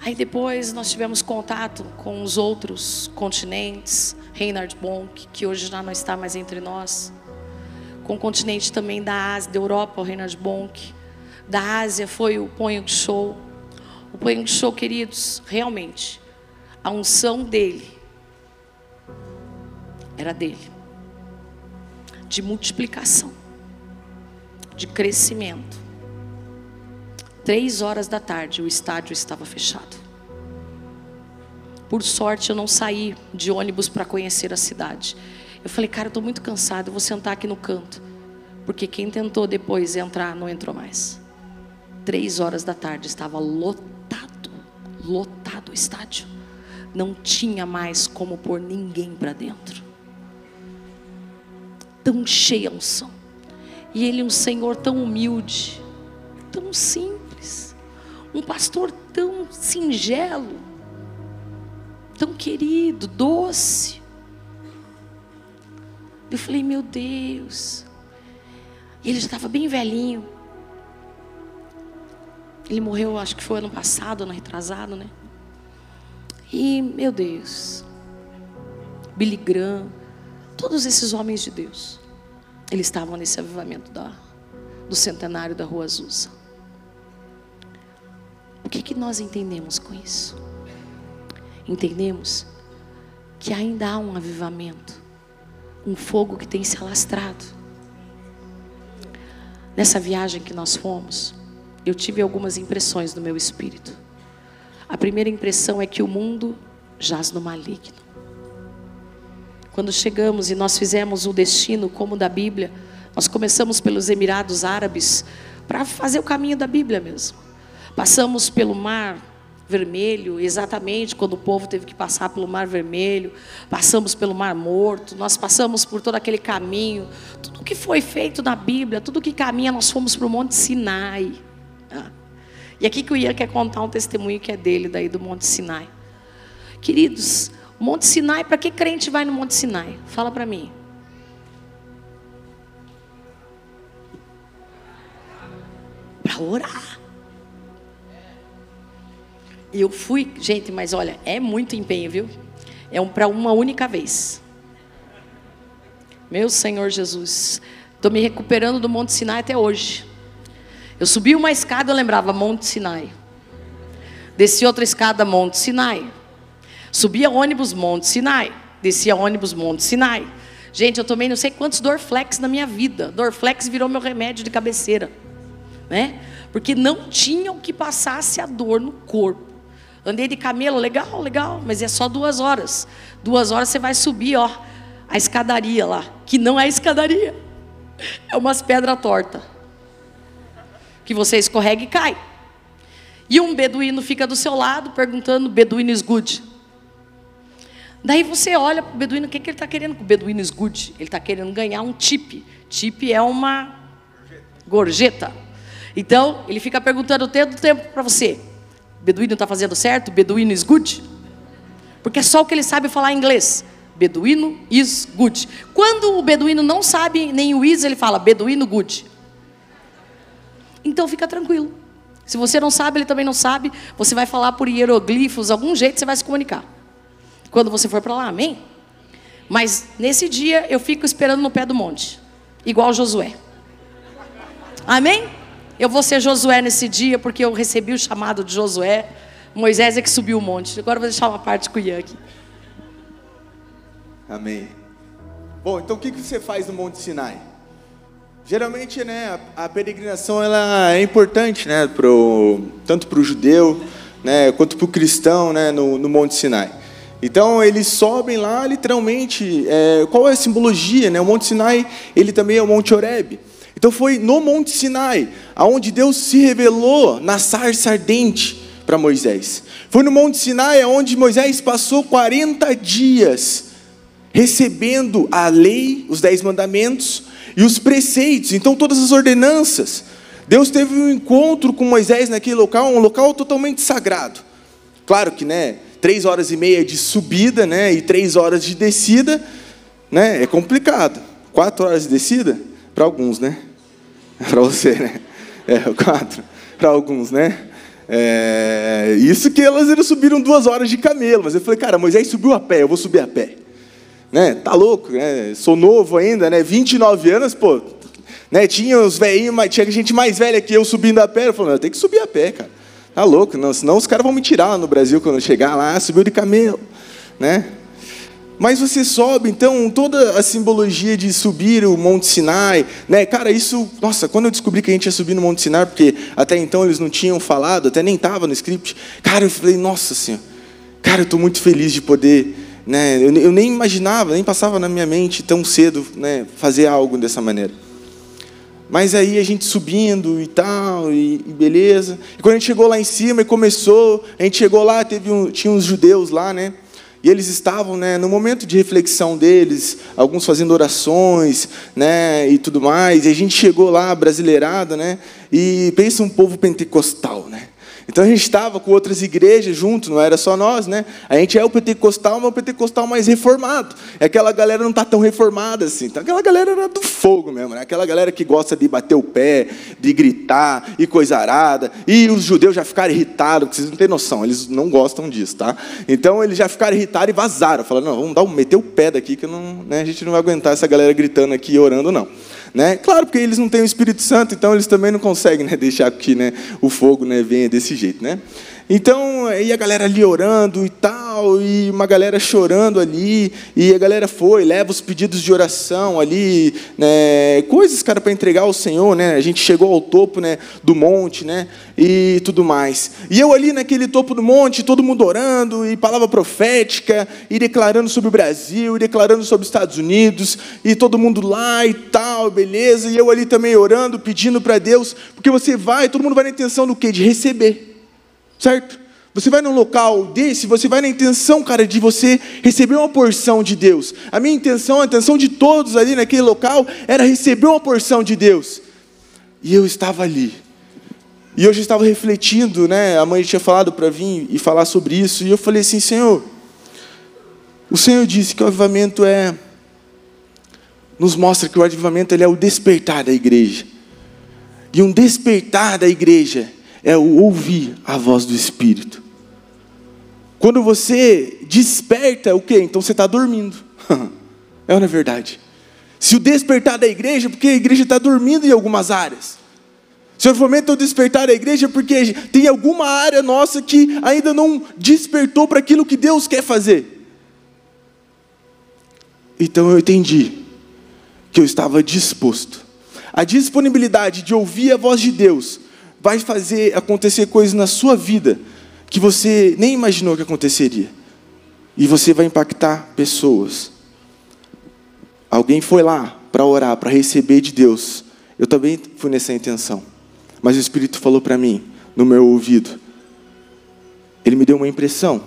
Aí depois nós tivemos contato com os outros continentes, Reinhard Bonk, que hoje já não está mais entre nós. Com o continente também da Ásia, da Europa, o Reinhard Bonk. Da Ásia foi o Ponho Show. O Ponho Show, queridos, realmente, a unção dele era dele. De multiplicação, de crescimento. Três horas da tarde, o estádio estava fechado. Por sorte, eu não saí de ônibus para conhecer a cidade. Eu falei, cara, eu estou muito cansado, eu vou sentar aqui no canto. Porque quem tentou depois entrar, não entrou mais. Três horas da tarde, estava lotado, lotado o estádio. Não tinha mais como pôr ninguém para dentro tão cheia a unção. E ele um Senhor tão humilde, tão simples, um pastor tão singelo, tão querido, doce. Eu falei, meu Deus. E ele já estava bem velhinho. Ele morreu, acho que foi ano passado, ano retrasado, né? E, meu Deus. Billy Graham Todos esses homens de Deus, eles estavam nesse avivamento da, do centenário da Rua Azusa. O que, que nós entendemos com isso? Entendemos que ainda há um avivamento, um fogo que tem se alastrado. Nessa viagem que nós fomos, eu tive algumas impressões no meu espírito. A primeira impressão é que o mundo jaz no maligno. Quando chegamos e nós fizemos o destino como da Bíblia, nós começamos pelos Emirados Árabes para fazer o caminho da Bíblia mesmo. Passamos pelo Mar Vermelho, exatamente quando o povo teve que passar pelo Mar Vermelho, passamos pelo Mar Morto, nós passamos por todo aquele caminho, tudo que foi feito na Bíblia, tudo que caminha, nós fomos para o Monte Sinai. Ah. E aqui que o Ian quer contar um testemunho que é dele, daí do Monte Sinai. Queridos, Monte Sinai, para que crente vai no Monte Sinai? Fala para mim. Para orar. E eu fui, gente, mas olha, é muito empenho, viu? É um, para uma única vez. Meu Senhor Jesus, estou me recuperando do Monte Sinai até hoje. Eu subi uma escada, eu lembrava Monte Sinai. Desci outra escada, Monte Sinai. Subia ônibus Monte Sinai, descia ônibus Monte Sinai. Gente, eu tomei não sei quantos Dorflex na minha vida. Dorflex virou meu remédio de cabeceira, né? Porque não tinha o que passasse a dor no corpo. Andei de camelo, legal, legal, mas é só duas horas. Duas horas você vai subir, ó, a escadaria lá, que não é escadaria, é umas pedras tortas. Que você escorrega e cai. E um beduíno fica do seu lado perguntando: Beduíno is good? Daí você olha para o beduíno, o que, que ele está querendo com o beduíno good? Ele está querendo ganhar um tip. Tip é uma gorjeta. Então, ele fica perguntando o tempo para você: beduíno está fazendo certo? Beduíno is good? Porque é só o que ele sabe falar em inglês. Beduíno is good. Quando o beduíno não sabe nem o is, ele fala beduíno good. Então fica tranquilo. Se você não sabe, ele também não sabe. Você vai falar por hieroglifos, algum jeito você vai se comunicar quando você for para lá, amém? Mas nesse dia eu fico esperando no pé do monte, igual Josué. Amém? Eu vou ser Josué nesse dia porque eu recebi o chamado de Josué Moisés é que subiu o monte. Agora eu vou deixar uma parte com o Ian aqui. Amém. Bom, então o que você faz no Monte Sinai? Geralmente, né, a peregrinação ela é importante, né, pro, tanto para o judeu, né, quanto para o cristão, né, no, no Monte Sinai. Então eles sobem lá, literalmente. É, qual é a simbologia, né? O Monte Sinai, ele também é o Monte Horebe. Então foi no Monte Sinai, aonde Deus se revelou na sarça ardente para Moisés. Foi no Monte Sinai onde Moisés passou 40 dias recebendo a lei, os dez mandamentos e os preceitos, então todas as ordenanças. Deus teve um encontro com Moisés naquele local, um local totalmente sagrado. Claro que, né, três horas e meia de subida, né, e três horas de descida, né, é complicado. Quatro horas de descida para alguns, né? Para você, né? É quatro para alguns, né? É, isso que elas eles subiram duas horas de camelo, mas eu falei, cara, Moisés subiu a pé, eu vou subir a pé. Né? Tá louco, né? Sou novo ainda, né? 29 anos, pô. Né? Tinha os velhinhos, tinha gente mais velha que eu subindo a pé. Eu falei, eu tenho que subir a pé, cara. Tá louco, não, senão os caras vão me tirar lá no Brasil quando eu chegar lá, subiu de camelo, né? Mas você sobe, então, toda a simbologia de subir o Monte Sinai, né? Cara, isso, nossa, quando eu descobri que a gente ia subir no Monte Sinai, porque até então eles não tinham falado, até nem estava no script, cara, eu falei, nossa Senhora, cara, eu estou muito feliz de poder, né? Eu, eu, nem imaginava, nem passava na minha mente tão cedo, né? Fazer algo dessa maneira. Mas aí a gente subindo e tal, e, e, beleza. E quando a gente chegou lá em cima e começou, a gente chegou lá, teve um, tinha uns judeus lá, né? E eles estavam, né, no momento de reflexão deles, alguns fazendo orações, né, e tudo mais. E a gente chegou lá, brasileirada, né? E pensa um povo pentecostal, né? Então a gente estava com outras igrejas junto, não era só nós, né? A gente é o pentecostal, mas o pentecostal mais reformado. É aquela galera não está tão reformada assim. Então, aquela galera era do fogo mesmo, né? Aquela galera que gosta de bater o pé, de gritar e coisa arada. E os judeus já ficaram irritados, vocês não têm noção, eles não gostam disso, tá? Então eles já ficaram irritados e vazaram. Falaram, não, vamos dar um, meter o pé daqui, que não, né, a gente não vai aguentar essa galera gritando aqui e orando, não. Né? Claro, porque eles não têm o Espírito Santo, então eles também não conseguem né, deixar que né, o fogo né, venha desse jeito. Né? Então, e a galera ali orando e tal, e uma galera chorando ali, e a galera foi, leva os pedidos de oração ali, né, coisas, cara, para entregar ao Senhor, né? A gente chegou ao topo, né, do monte, né, e tudo mais. E eu ali naquele topo do monte, todo mundo orando, e palavra profética, e declarando sobre o Brasil, e declarando sobre os Estados Unidos, e todo mundo lá e tal, beleza, e eu ali também orando, pedindo para Deus, porque você vai, todo mundo vai na intenção do quê? De receber. Certo? Você vai num local desse, você vai na intenção, cara, de você receber uma porção de Deus. A minha intenção, a intenção de todos ali naquele local, era receber uma porção de Deus. E eu estava ali. E hoje eu estava refletindo, né? A mãe tinha falado para vir e falar sobre isso. E eu falei assim, Senhor, o Senhor disse que o avivamento é. Nos mostra que o avivamento ele é o despertar da igreja. E um despertar da igreja é o ouvir a voz do Espírito. Quando você desperta, o quê? Então você está dormindo. é ou não é verdade? Se o despertar da igreja, porque a igreja está dormindo em algumas áreas. Se o fomenta o despertar da igreja, porque tem alguma área nossa que ainda não despertou para aquilo que Deus quer fazer. Então eu entendi que eu estava disposto. A disponibilidade de ouvir a voz de Deus vai fazer acontecer coisas na sua vida que você nem imaginou que aconteceria. E você vai impactar pessoas. Alguém foi lá para orar, para receber de Deus. Eu também fui nessa intenção. Mas o Espírito falou para mim, no meu ouvido. Ele me deu uma impressão.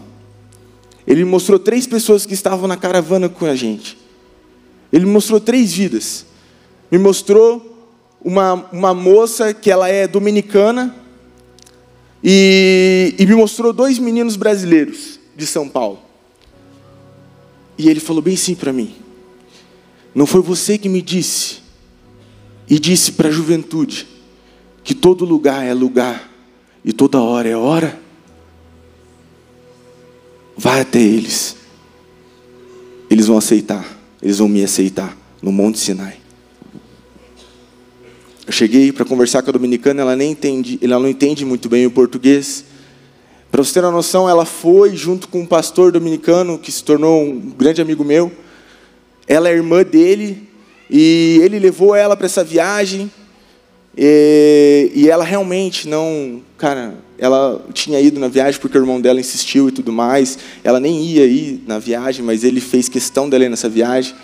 Ele me mostrou três pessoas que estavam na caravana com a gente. Ele me mostrou três vidas. Me mostrou uma, uma moça que ela é dominicana e, e me mostrou dois meninos brasileiros de São Paulo. E ele falou bem assim para mim: Não foi você que me disse e disse para a juventude que todo lugar é lugar e toda hora é hora? Vai até eles. Eles vão aceitar. Eles vão me aceitar no Monte Sinai. Eu cheguei para conversar com a dominicana, ela nem entende, ela não entende muito bem o português. Para você ter uma noção, ela foi junto com um pastor dominicano que se tornou um grande amigo meu. Ela é irmã dele e ele levou ela para essa viagem. E, e, ela realmente não, cara, ela tinha ido na viagem porque o irmão dela insistiu e tudo mais. Ela nem ia ir na viagem, mas ele fez questão dela ir nessa viagem.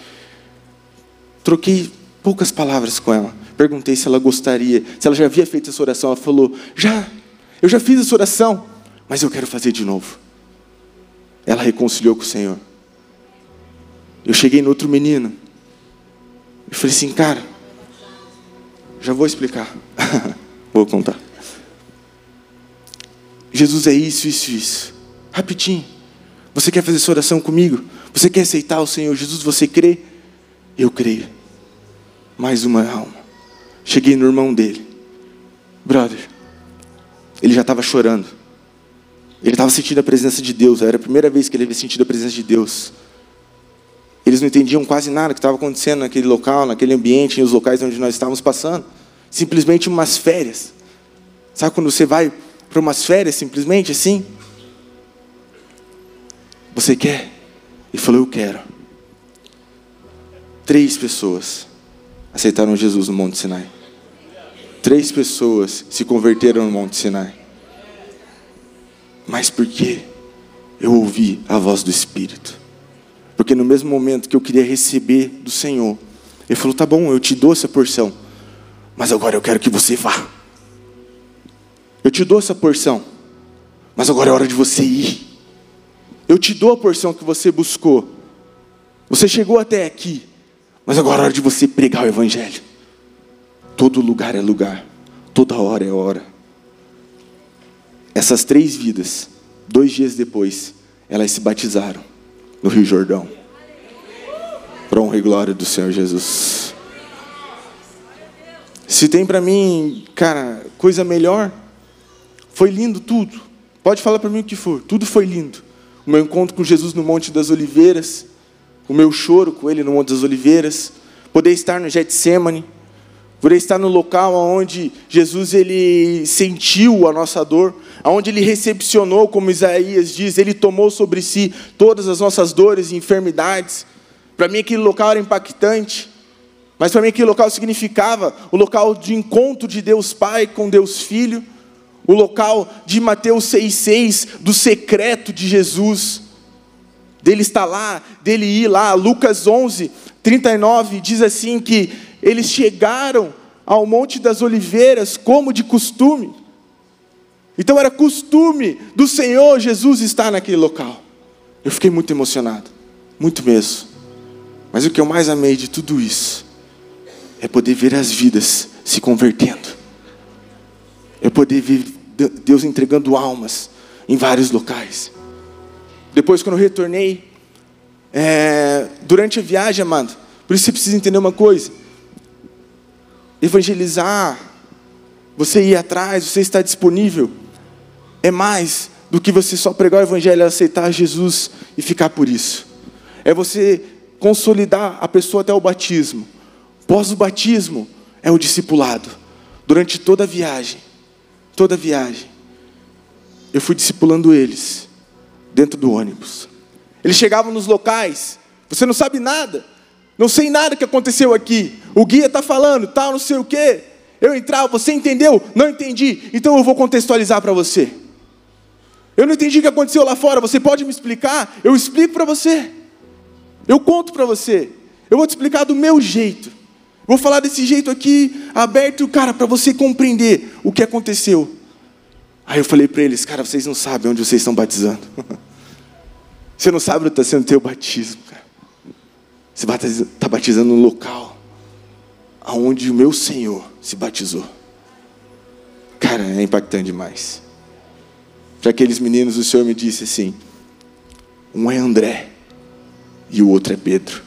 Troquei poucas palavras com ela. Perguntei se ela gostaria, se ela já havia feito essa oração. Ela falou: Já, eu já fiz essa oração mas eu quero fazer de novo. Ela reconciliou com o Senhor. Eu cheguei no outro menino. Eu falei assim, cara, já vou explicar. vou contar. Jesus é isso, isso, isso. Rapidinho. Você quer fazer essa oração comigo? Você quer aceitar o Senhor Jesus? Você crê? Eu creio. Mais uma alma. Cheguei no irmão dele. Brother. Ele já estava chorando. Ele estava sentindo a presença de Deus, era a primeira vez que ele havia sentido a presença de Deus. Eles não entendiam quase nada que estava acontecendo naquele local, naquele ambiente, nos locais onde nós estávamos passando. Simplesmente umas férias. Sabe quando você vai para umas férias, simplesmente assim? Você quer? Ele falou: Eu quero. Três pessoas aceitaram Jesus no Monte Sinai. Três pessoas se converteram no Monte Sinai mas porque eu ouvi a voz do Espírito. Porque no mesmo momento que eu queria receber do Senhor, Ele falou: tá bom, eu te dou essa porção, mas agora eu quero que você vá. Eu te dou essa porção, mas agora é hora de você ir. Eu te dou a porção que você buscou. Você chegou até aqui, mas agora é hora de você pregar o Evangelho. Todo lugar é lugar, toda hora é hora. Essas três vidas, dois dias depois, elas se batizaram no Rio Jordão. Para honra e glória do Senhor Jesus. Se tem para mim, cara, coisa melhor, foi lindo tudo. Pode falar para mim o que for, tudo foi lindo. O meu encontro com Jesus no Monte das Oliveiras, o meu choro com Ele no Monte das Oliveiras, poder estar no Getsemane, poder estar no local onde Jesus ele sentiu a nossa dor, onde ele recepcionou, como Isaías diz, ele tomou sobre si todas as nossas dores e enfermidades. Para mim aquele local era impactante, mas para mim aquele local significava o local de encontro de Deus Pai com Deus Filho, o local de Mateus 6,6, do secreto de Jesus, dele estar lá, dele ir lá. Lucas 11, 39 diz assim que eles chegaram ao Monte das Oliveiras como de costume. Então era costume do Senhor Jesus estar naquele local. Eu fiquei muito emocionado, muito mesmo. Mas o que eu mais amei de tudo isso é poder ver as vidas se convertendo. É poder ver Deus entregando almas em vários locais. Depois, quando eu retornei, é, durante a viagem, amado, por isso você precisa entender uma coisa: evangelizar, você ir atrás, você estar disponível é mais do que você só pregar o Evangelho, é aceitar Jesus e ficar por isso. É você consolidar a pessoa até o batismo. Pós o batismo é o discipulado. Durante toda a viagem, toda a viagem, eu fui discipulando eles dentro do ônibus. Eles chegavam nos locais, você não sabe nada, não sei nada que aconteceu aqui. O guia está falando, tal, não sei o quê. Eu entrava, você entendeu? Não entendi. Então eu vou contextualizar para você. Eu não entendi o que aconteceu lá fora. Você pode me explicar? Eu explico para você. Eu conto para você. Eu vou te explicar do meu jeito. Vou falar desse jeito aqui, aberto, cara, para você compreender o que aconteceu. Aí eu falei para eles, cara, vocês não sabem onde vocês estão batizando. você não sabe onde está sendo teu batismo, cara. Você está batizando no local aonde o meu Senhor se batizou. Cara, é impactante demais para aqueles meninos, o Senhor me disse assim: um é André e o outro é Pedro.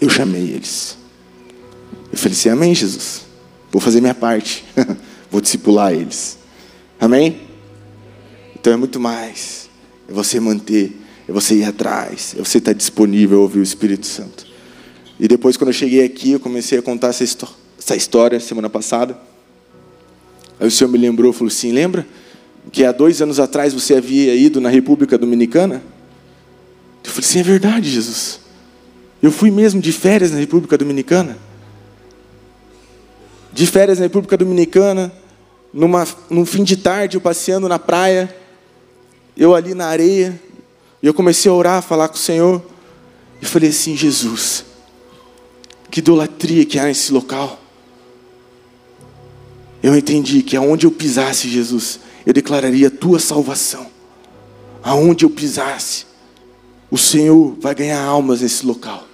Eu chamei eles. Eu falei assim: Amém, Jesus. Vou fazer minha parte. Vou discipular eles. Amém? Então é muito mais. É você manter, é você ir atrás, é você estar disponível a ouvir o Espírito Santo. E depois, quando eu cheguei aqui, eu comecei a contar essa, essa história semana passada. Aí o Senhor me lembrou, falou assim: lembra que há dois anos atrás você havia ido na República Dominicana? Eu falei assim: é verdade, Jesus. Eu fui mesmo de férias na República Dominicana. De férias na República Dominicana, numa, num fim de tarde, eu passeando na praia, eu ali na areia, e eu comecei a orar, a falar com o Senhor, e falei assim: Jesus, que idolatria que há nesse local. Eu entendi que aonde eu pisasse, Jesus, eu declararia a tua salvação. Aonde eu pisasse, o Senhor vai ganhar almas nesse local.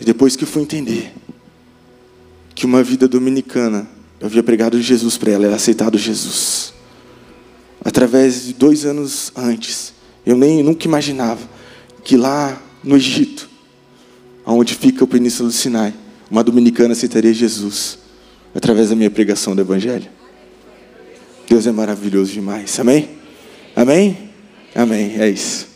E depois que eu fui entender que uma vida dominicana, eu havia pregado Jesus para ela, ela aceitado Jesus. Através de dois anos antes, eu nem nunca imaginava que lá no Egito, onde fica o Península do Sinai, uma dominicana aceitaria Jesus através da minha pregação do Evangelho. Deus é maravilhoso demais. Amém? Amém? Amém. É isso.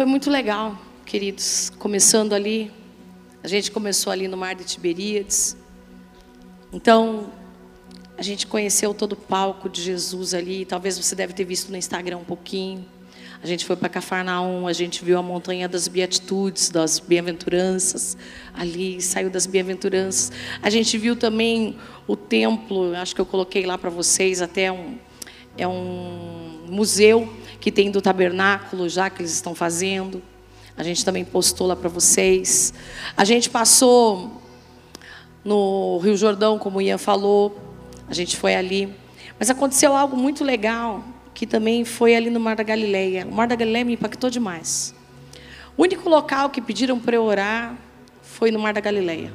Foi muito legal, queridos. Começando ali, a gente começou ali no Mar de Tiberíades. Então, a gente conheceu todo o palco de Jesus ali. Talvez você deve ter visto no Instagram um pouquinho. A gente foi para Cafarnaum, a gente viu a montanha das beatitudes, das bem-aventuranças, ali saiu das bem-aventuranças. A gente viu também o templo, acho que eu coloquei lá para vocês, até um é um museu que tem do tabernáculo já que eles estão fazendo. A gente também postou lá para vocês. A gente passou no Rio Jordão, como o Ian falou, a gente foi ali. Mas aconteceu algo muito legal que também foi ali no Mar da Galileia. O Mar da Galileia me impactou demais. O único local que pediram para eu orar foi no Mar da Galileia.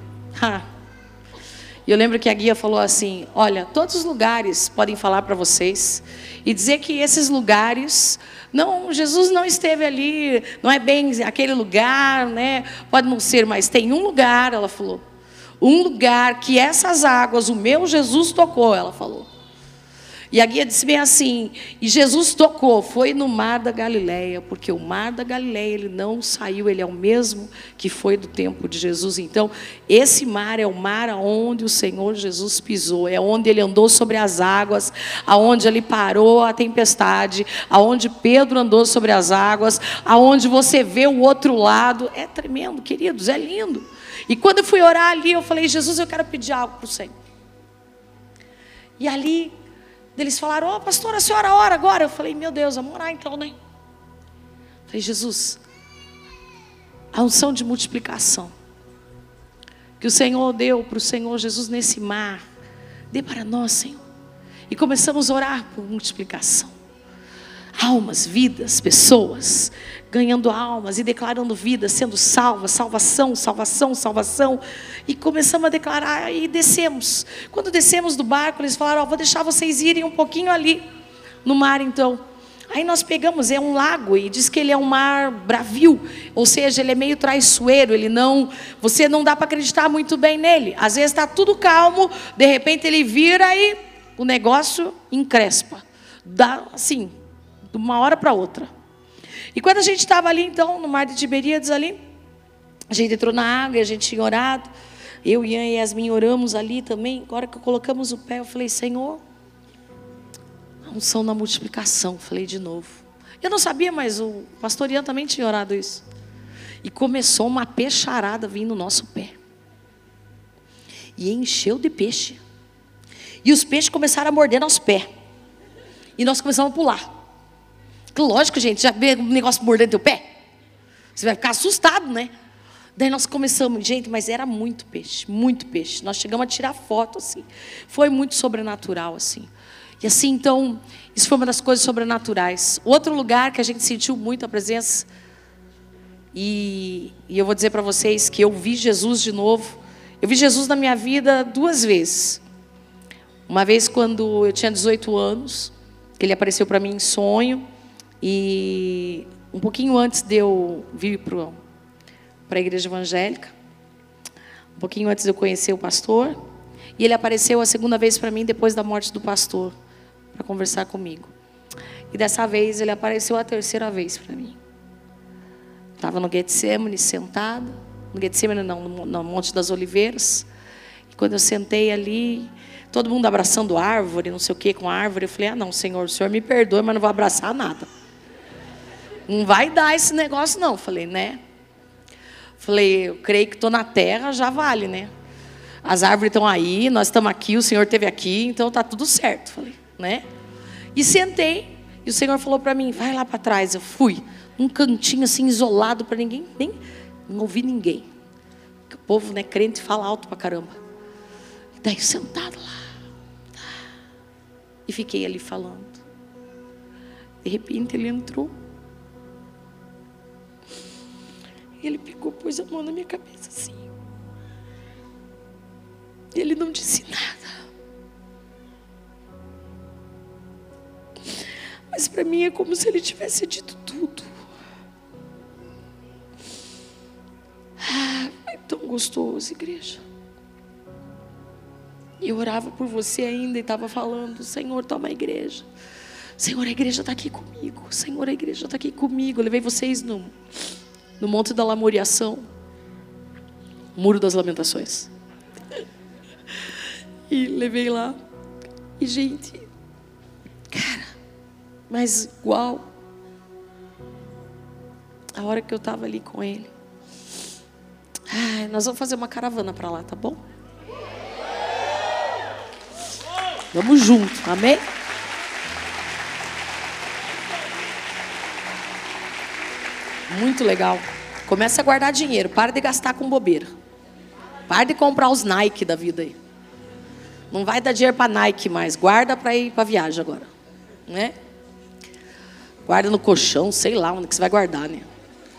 E eu lembro que a guia falou assim: Olha, todos os lugares podem falar para vocês e dizer que esses lugares, não, Jesus não esteve ali, não é bem aquele lugar, né? Pode não ser, mas tem um lugar, ela falou, um lugar que essas águas, o meu Jesus tocou, ela falou. E a guia disse bem assim: e Jesus tocou, foi no mar da Galileia, porque o mar da Galileia ele não saiu, ele é o mesmo que foi do tempo de Jesus. Então, esse mar é o mar aonde o Senhor Jesus pisou, é onde ele andou sobre as águas, aonde ele parou a tempestade, aonde Pedro andou sobre as águas, aonde você vê o outro lado. É tremendo, queridos, é lindo. E quando eu fui orar ali, eu falei: Jesus, eu quero pedir algo para o Senhor. E ali eles falaram, ô oh, pastor, a senhora ora agora. Eu falei, meu Deus, vamos orar então, né? Eu falei, Jesus, a unção de multiplicação que o Senhor deu para o Senhor Jesus nesse mar, dê para nós, Senhor. E começamos a orar por multiplicação. Almas, vidas, pessoas, ganhando almas e declarando vidas, sendo salvas, salvação, salvação, salvação. E começamos a declarar e descemos. Quando descemos do barco, eles falaram: oh, vou deixar vocês irem um pouquinho ali no mar, então. Aí nós pegamos, é um lago e diz que ele é um mar bravio, ou seja, ele é meio traiçoeiro, ele não, você não dá para acreditar muito bem nele. Às vezes está tudo calmo, de repente ele vira e o negócio encrespa. Dá assim, de uma hora para outra. E quando a gente estava ali, então, no mar de Tiberíades ali, a gente entrou na água a gente tinha orado. Eu, Ian e Yasmin oramos ali também. Agora que colocamos o pé, eu falei, Senhor, a unção na multiplicação. Falei de novo. Eu não sabia, mas o pastor Ian também tinha orado isso. E começou uma peixarada vindo no nosso pé. E encheu de peixe. E os peixes começaram a morder nosso pé. E nós começamos a pular. Lógico, gente, já vê um negócio mordendo teu pé? Você vai ficar assustado, né? Daí nós começamos, gente, mas era muito peixe, muito peixe. Nós chegamos a tirar foto, assim. Foi muito sobrenatural, assim. E assim, então, isso foi uma das coisas sobrenaturais. Outro lugar que a gente sentiu muito a presença, e, e eu vou dizer para vocês que eu vi Jesus de novo. Eu vi Jesus na minha vida duas vezes. Uma vez quando eu tinha 18 anos, que ele apareceu para mim em sonho. E um pouquinho antes de eu vir para a igreja evangélica, um pouquinho antes de eu conhecer o pastor, e ele apareceu a segunda vez para mim depois da morte do pastor, para conversar comigo. E dessa vez ele apareceu a terceira vez para mim. estava no Getsemane sentado, no Getsemane não, no, Monte das Oliveiras. E quando eu sentei ali, todo mundo abraçando árvore, não sei o que com árvore, eu falei: "Ah, não, Senhor, o Senhor me perdoe, mas não vou abraçar nada. Não vai dar esse negócio não", falei, né? Falei, eu creio que estou na terra, já vale, né? As árvores estão aí, nós estamos aqui, o Senhor esteve aqui, então tá tudo certo. Falei, né? E sentei, e o Senhor falou para mim: vai lá para trás. Eu fui, num cantinho assim, isolado, para ninguém, nem não ouvi ninguém. Porque o povo, né, crente, fala alto para caramba. E daí sentado lá. E fiquei ali falando. De repente ele entrou. Ele pegou, pôs a mão na minha cabeça assim. E ele não disse nada. Mas para mim é como se ele tivesse dito tudo. Ah, é tão gostoso, igreja. E eu orava por você ainda e estava falando: Senhor, toma a igreja. Senhor, a igreja está aqui comigo. Senhor, a igreja está aqui comigo. Eu levei vocês no, no Monte da Lamoriação, Muro das Lamentações. E levei lá. E, gente, cara, mas igual. A hora que eu estava ali com ele. Ai, nós vamos fazer uma caravana para lá, tá bom? Vamos junto, amém? Muito legal. Começa a guardar dinheiro, para de gastar com bobeira. Para de comprar os Nike da vida aí. Não vai dar dinheiro para Nike mais, guarda para ir para viagem agora, né? Guarda no colchão, sei lá onde que você vai guardar, né?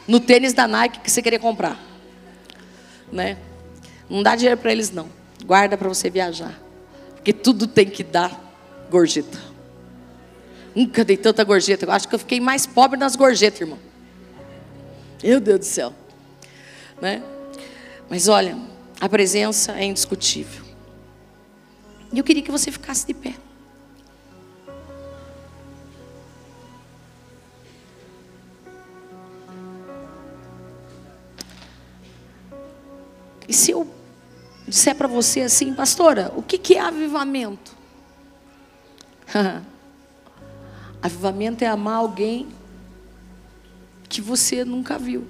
No tênis da Nike que você queria comprar, né? Não dá dinheiro para eles não. Guarda para você viajar, porque tudo tem que dar gorjeta. Nunca dei tanta gorjeta. Eu acho que eu fiquei mais pobre nas gorjetas, irmão. Meu Deus do céu. Né? Mas olha, a presença é indiscutível. E eu queria que você ficasse de pé. E se eu disser para você assim, pastora, o que, que é avivamento? avivamento é amar alguém que você nunca viu,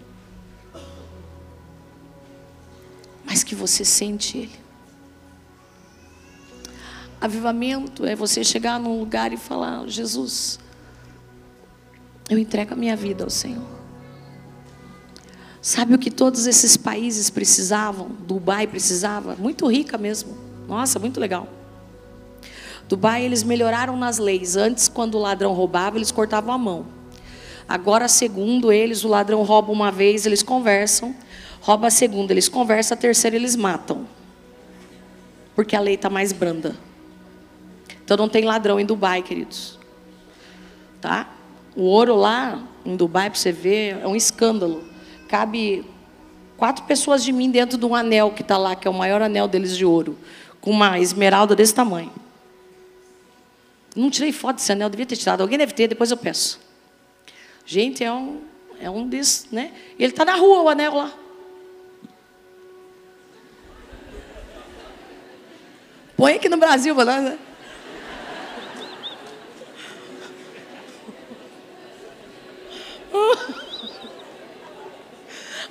mas que você sente ele. Avivamento é você chegar num lugar e falar: Jesus, eu entrego a minha vida ao Senhor. Sabe o que todos esses países precisavam? Dubai precisava? Muito rica mesmo. Nossa, muito legal. Dubai, eles melhoraram nas leis. Antes, quando o ladrão roubava, eles cortavam a mão. Agora, segundo eles, o ladrão rouba uma vez, eles conversam. Rouba a segunda, eles conversam. A terceira, eles matam. Porque a lei está mais branda. Então não tem ladrão em Dubai, queridos. Tá? O ouro lá em Dubai, para você ver, é um escândalo. Cabe quatro pessoas de mim dentro de um anel que está lá, que é o maior anel deles de ouro, com uma esmeralda desse tamanho. Não tirei foto desse anel, devia ter tirado. Alguém deve ter, depois eu peço. Gente, é um, é um desses, né? Ele está na rua, o anel lá. Põe aqui no Brasil, né?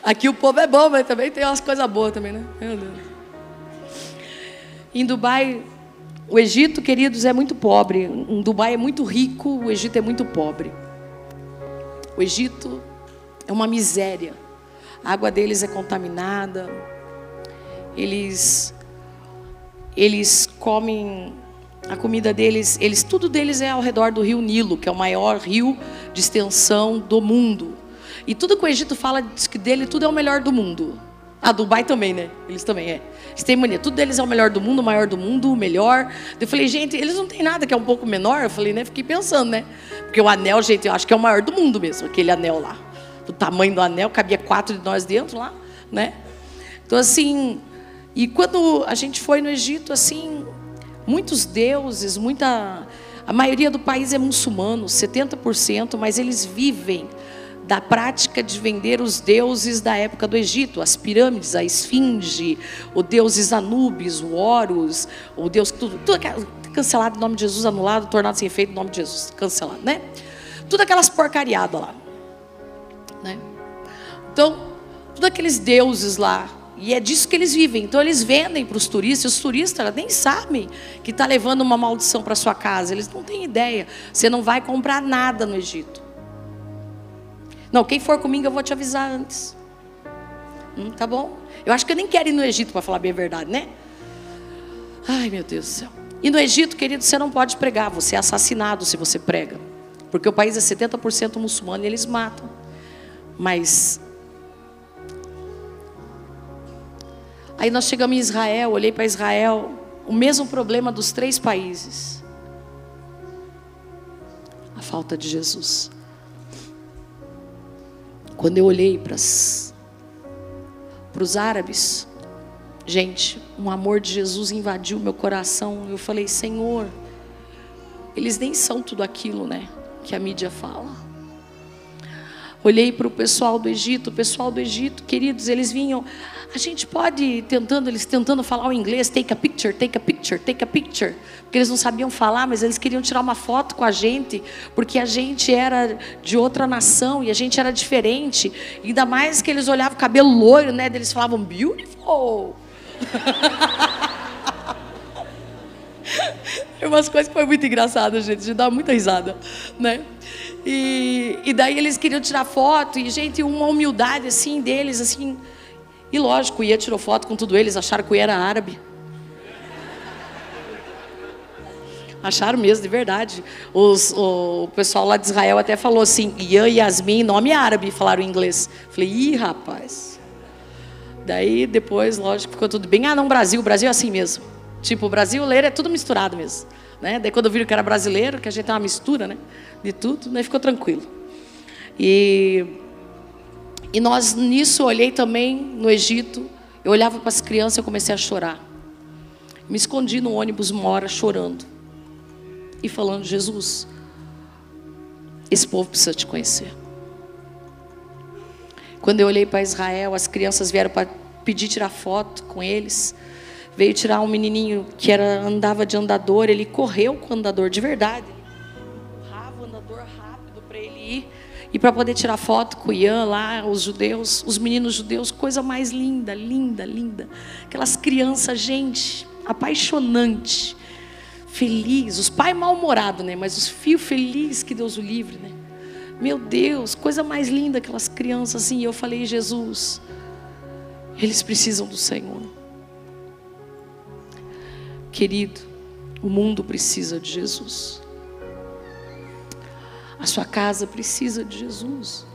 Aqui o povo é bom, mas também tem umas coisas boas também, né? Meu Deus. Em Dubai, o Egito, queridos, é muito pobre. Em Dubai é muito rico, o Egito é muito pobre. O Egito é uma miséria. A água deles é contaminada. Eles eles comem a comida deles, eles tudo deles é ao redor do Rio Nilo, que é o maior rio de extensão do mundo. E tudo que o Egito fala diz que dele tudo é o melhor do mundo. Ah, Dubai também, né? Eles também é. Eles têm mania, tudo deles é o melhor do mundo, o maior do mundo, o melhor. Eu falei, gente, eles não têm nada que é um pouco menor. Eu falei, né? Fiquei pensando, né? Porque o anel, gente, eu acho que é o maior do mundo mesmo, aquele anel lá. O tamanho do anel, cabia quatro de nós dentro lá, né? Então, assim, e quando a gente foi no Egito, assim, muitos deuses, muita. A maioria do país é muçulmano, 70%, mas eles vivem da prática de vender os deuses da época do Egito, as pirâmides, a esfinge, o deuses Anubis, o Horus, o deus tudo, tudo cancelado em nome de Jesus, anulado, tornado sem efeito em nome de Jesus, cancelado, né? Tudo aquelas porcariadas lá, né? Então, tudo aqueles deuses lá, e é disso que eles vivem. Então eles vendem para os turistas. Os turistas nem sabem que está levando uma maldição para sua casa. Eles não têm ideia. Você não vai comprar nada no Egito. Não, quem for comigo eu vou te avisar antes. Hum, tá bom? Eu acho que eu nem quero ir no Egito para falar bem a verdade, né? Ai meu Deus do céu. E no Egito, querido, você não pode pregar. Você é assassinado se você prega. Porque o país é 70% muçulmano e eles matam. Mas Aí nós chegamos em Israel, olhei para Israel, o mesmo problema dos três países. A falta de Jesus. Quando eu olhei para os árabes, gente, um amor de Jesus invadiu meu coração. Eu falei, Senhor, eles nem são tudo aquilo, né, que a mídia fala. Olhei para o pessoal do Egito, o pessoal do Egito, queridos, eles vinham a gente pode tentando, eles tentando falar o inglês, take a picture, take a picture, take a picture, porque eles não sabiam falar, mas eles queriam tirar uma foto com a gente, porque a gente era de outra nação e a gente era diferente. Ainda mais que eles olhavam o cabelo loiro, né? Eles falavam beautiful. umas coisas que foi muito engraçada, gente, de dar muita risada, né? E, e daí eles queriam tirar foto e gente, uma humildade assim deles, assim, e lógico, ia tirou foto com tudo eles, acharam que eu era árabe. Acharam mesmo, de verdade. Os, o, pessoal lá de Israel até falou assim, Ian Yasmin, nome árabe, falaram em inglês. Falei, ih, rapaz. Daí depois, lógico, ficou tudo bem. Ah, não, Brasil, Brasil é assim mesmo. Tipo, brasileiro é tudo misturado mesmo. Né? Daí quando viram que era brasileiro, que a gente é uma mistura, né? De tudo, daí ficou tranquilo. E e nós nisso olhei também no Egito. Eu olhava para as crianças e comecei a chorar. Me escondi no ônibus uma hora chorando e falando: Jesus, esse povo precisa te conhecer. Quando eu olhei para Israel, as crianças vieram para pedir tirar foto com eles. Veio tirar um menininho que era andava de andador, ele correu com o andador de verdade. E para poder tirar foto com o Ian lá, os judeus, os meninos judeus, coisa mais linda, linda, linda. Aquelas crianças, gente, apaixonante, feliz, os pais mal-humorados, né? Mas os filhos felizes, que Deus o livre, né? Meu Deus, coisa mais linda aquelas crianças assim. E eu falei, Jesus, eles precisam do Senhor. Querido, o mundo precisa de Jesus. A sua casa precisa de Jesus.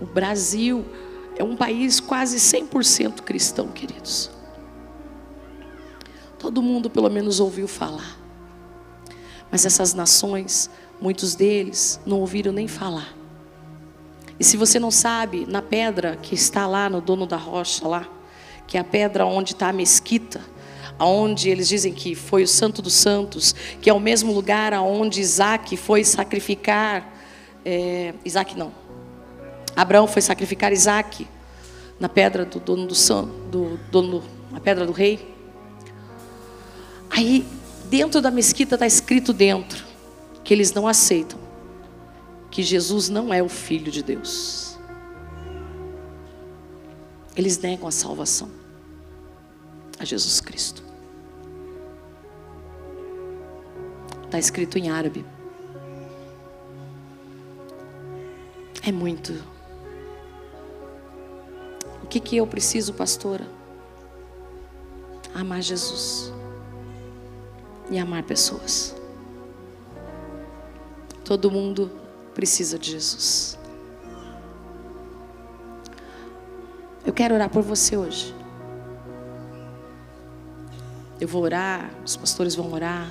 O Brasil é um país quase 100% cristão, queridos. Todo mundo pelo menos ouviu falar. Mas essas nações, muitos deles não ouviram nem falar. E se você não sabe, na pedra que está lá no dono da rocha lá, que é a pedra onde está a mesquita, aonde eles dizem que foi o Santo dos Santos, que é o mesmo lugar aonde Isaac foi sacrificar, é, Isaac não, Abraão foi sacrificar Isaac na pedra do dono do santo, do dono, na pedra do rei. Aí dentro da mesquita está escrito dentro que eles não aceitam que Jesus não é o Filho de Deus. Eles negam a salvação a Jesus Cristo. Está escrito em árabe. É muito. O que, que eu preciso, pastora? Amar Jesus e amar pessoas. Todo mundo precisa de Jesus. Eu quero orar por você hoje. Eu vou orar, os pastores vão orar.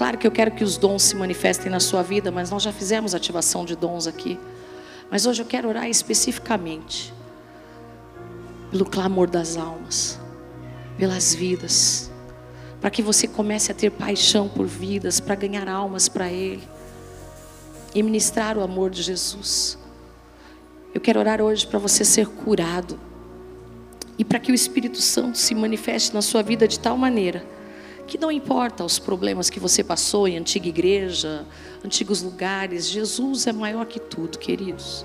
Claro que eu quero que os dons se manifestem na sua vida, mas nós já fizemos ativação de dons aqui. Mas hoje eu quero orar especificamente pelo clamor das almas, pelas vidas, para que você comece a ter paixão por vidas, para ganhar almas para Ele e ministrar o amor de Jesus. Eu quero orar hoje para você ser curado e para que o Espírito Santo se manifeste na sua vida de tal maneira que não importa os problemas que você passou em antiga igreja, antigos lugares, Jesus é maior que tudo, queridos.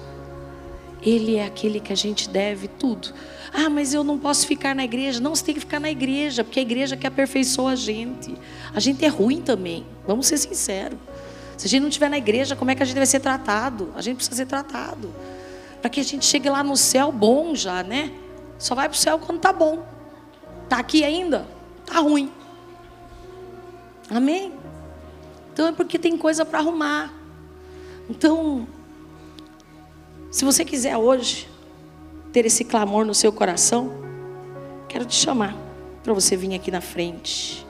Ele é aquele que a gente deve tudo. Ah, mas eu não posso ficar na igreja. Não, você tem que ficar na igreja, porque a igreja que aperfeiçoa a gente. A gente é ruim também, vamos ser sinceros. Se a gente não estiver na igreja, como é que a gente vai ser tratado? A gente precisa ser tratado. Para que a gente chegue lá no céu bom já, né? Só vai para o céu quando tá bom. Tá aqui ainda? Tá ruim. Amém? Então é porque tem coisa para arrumar. Então, se você quiser hoje ter esse clamor no seu coração, quero te chamar para você vir aqui na frente.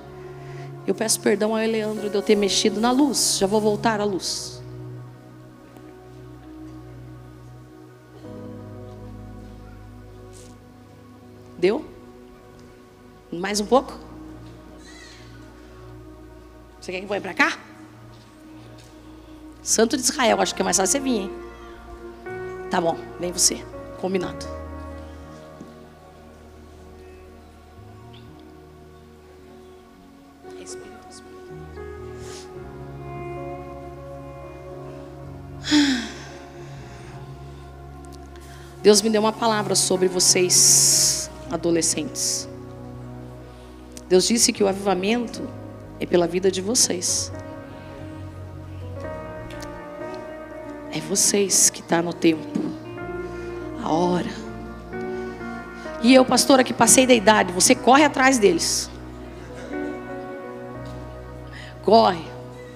Eu peço perdão ao Eleandro de eu ter mexido na luz. Já vou voltar à luz. Deu? Mais um pouco? Você quer que põe para cá? Santo de Israel, acho que é mais fácil você vir, hein? Tá bom, vem você. Combinado. Deus me deu uma palavra sobre vocês, adolescentes. Deus disse que o avivamento é pela vida de vocês. É vocês que está no tempo, a hora. E eu, pastora, que passei da idade, você corre atrás deles. Corre,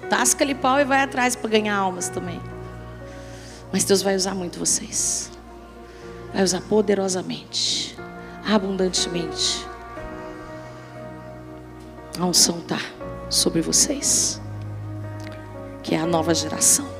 tasca-lhe pau e vai atrás para ganhar almas também. Mas Deus vai usar muito vocês, vai usar poderosamente, abundantemente. A unção está sobre vocês, que é a nova geração.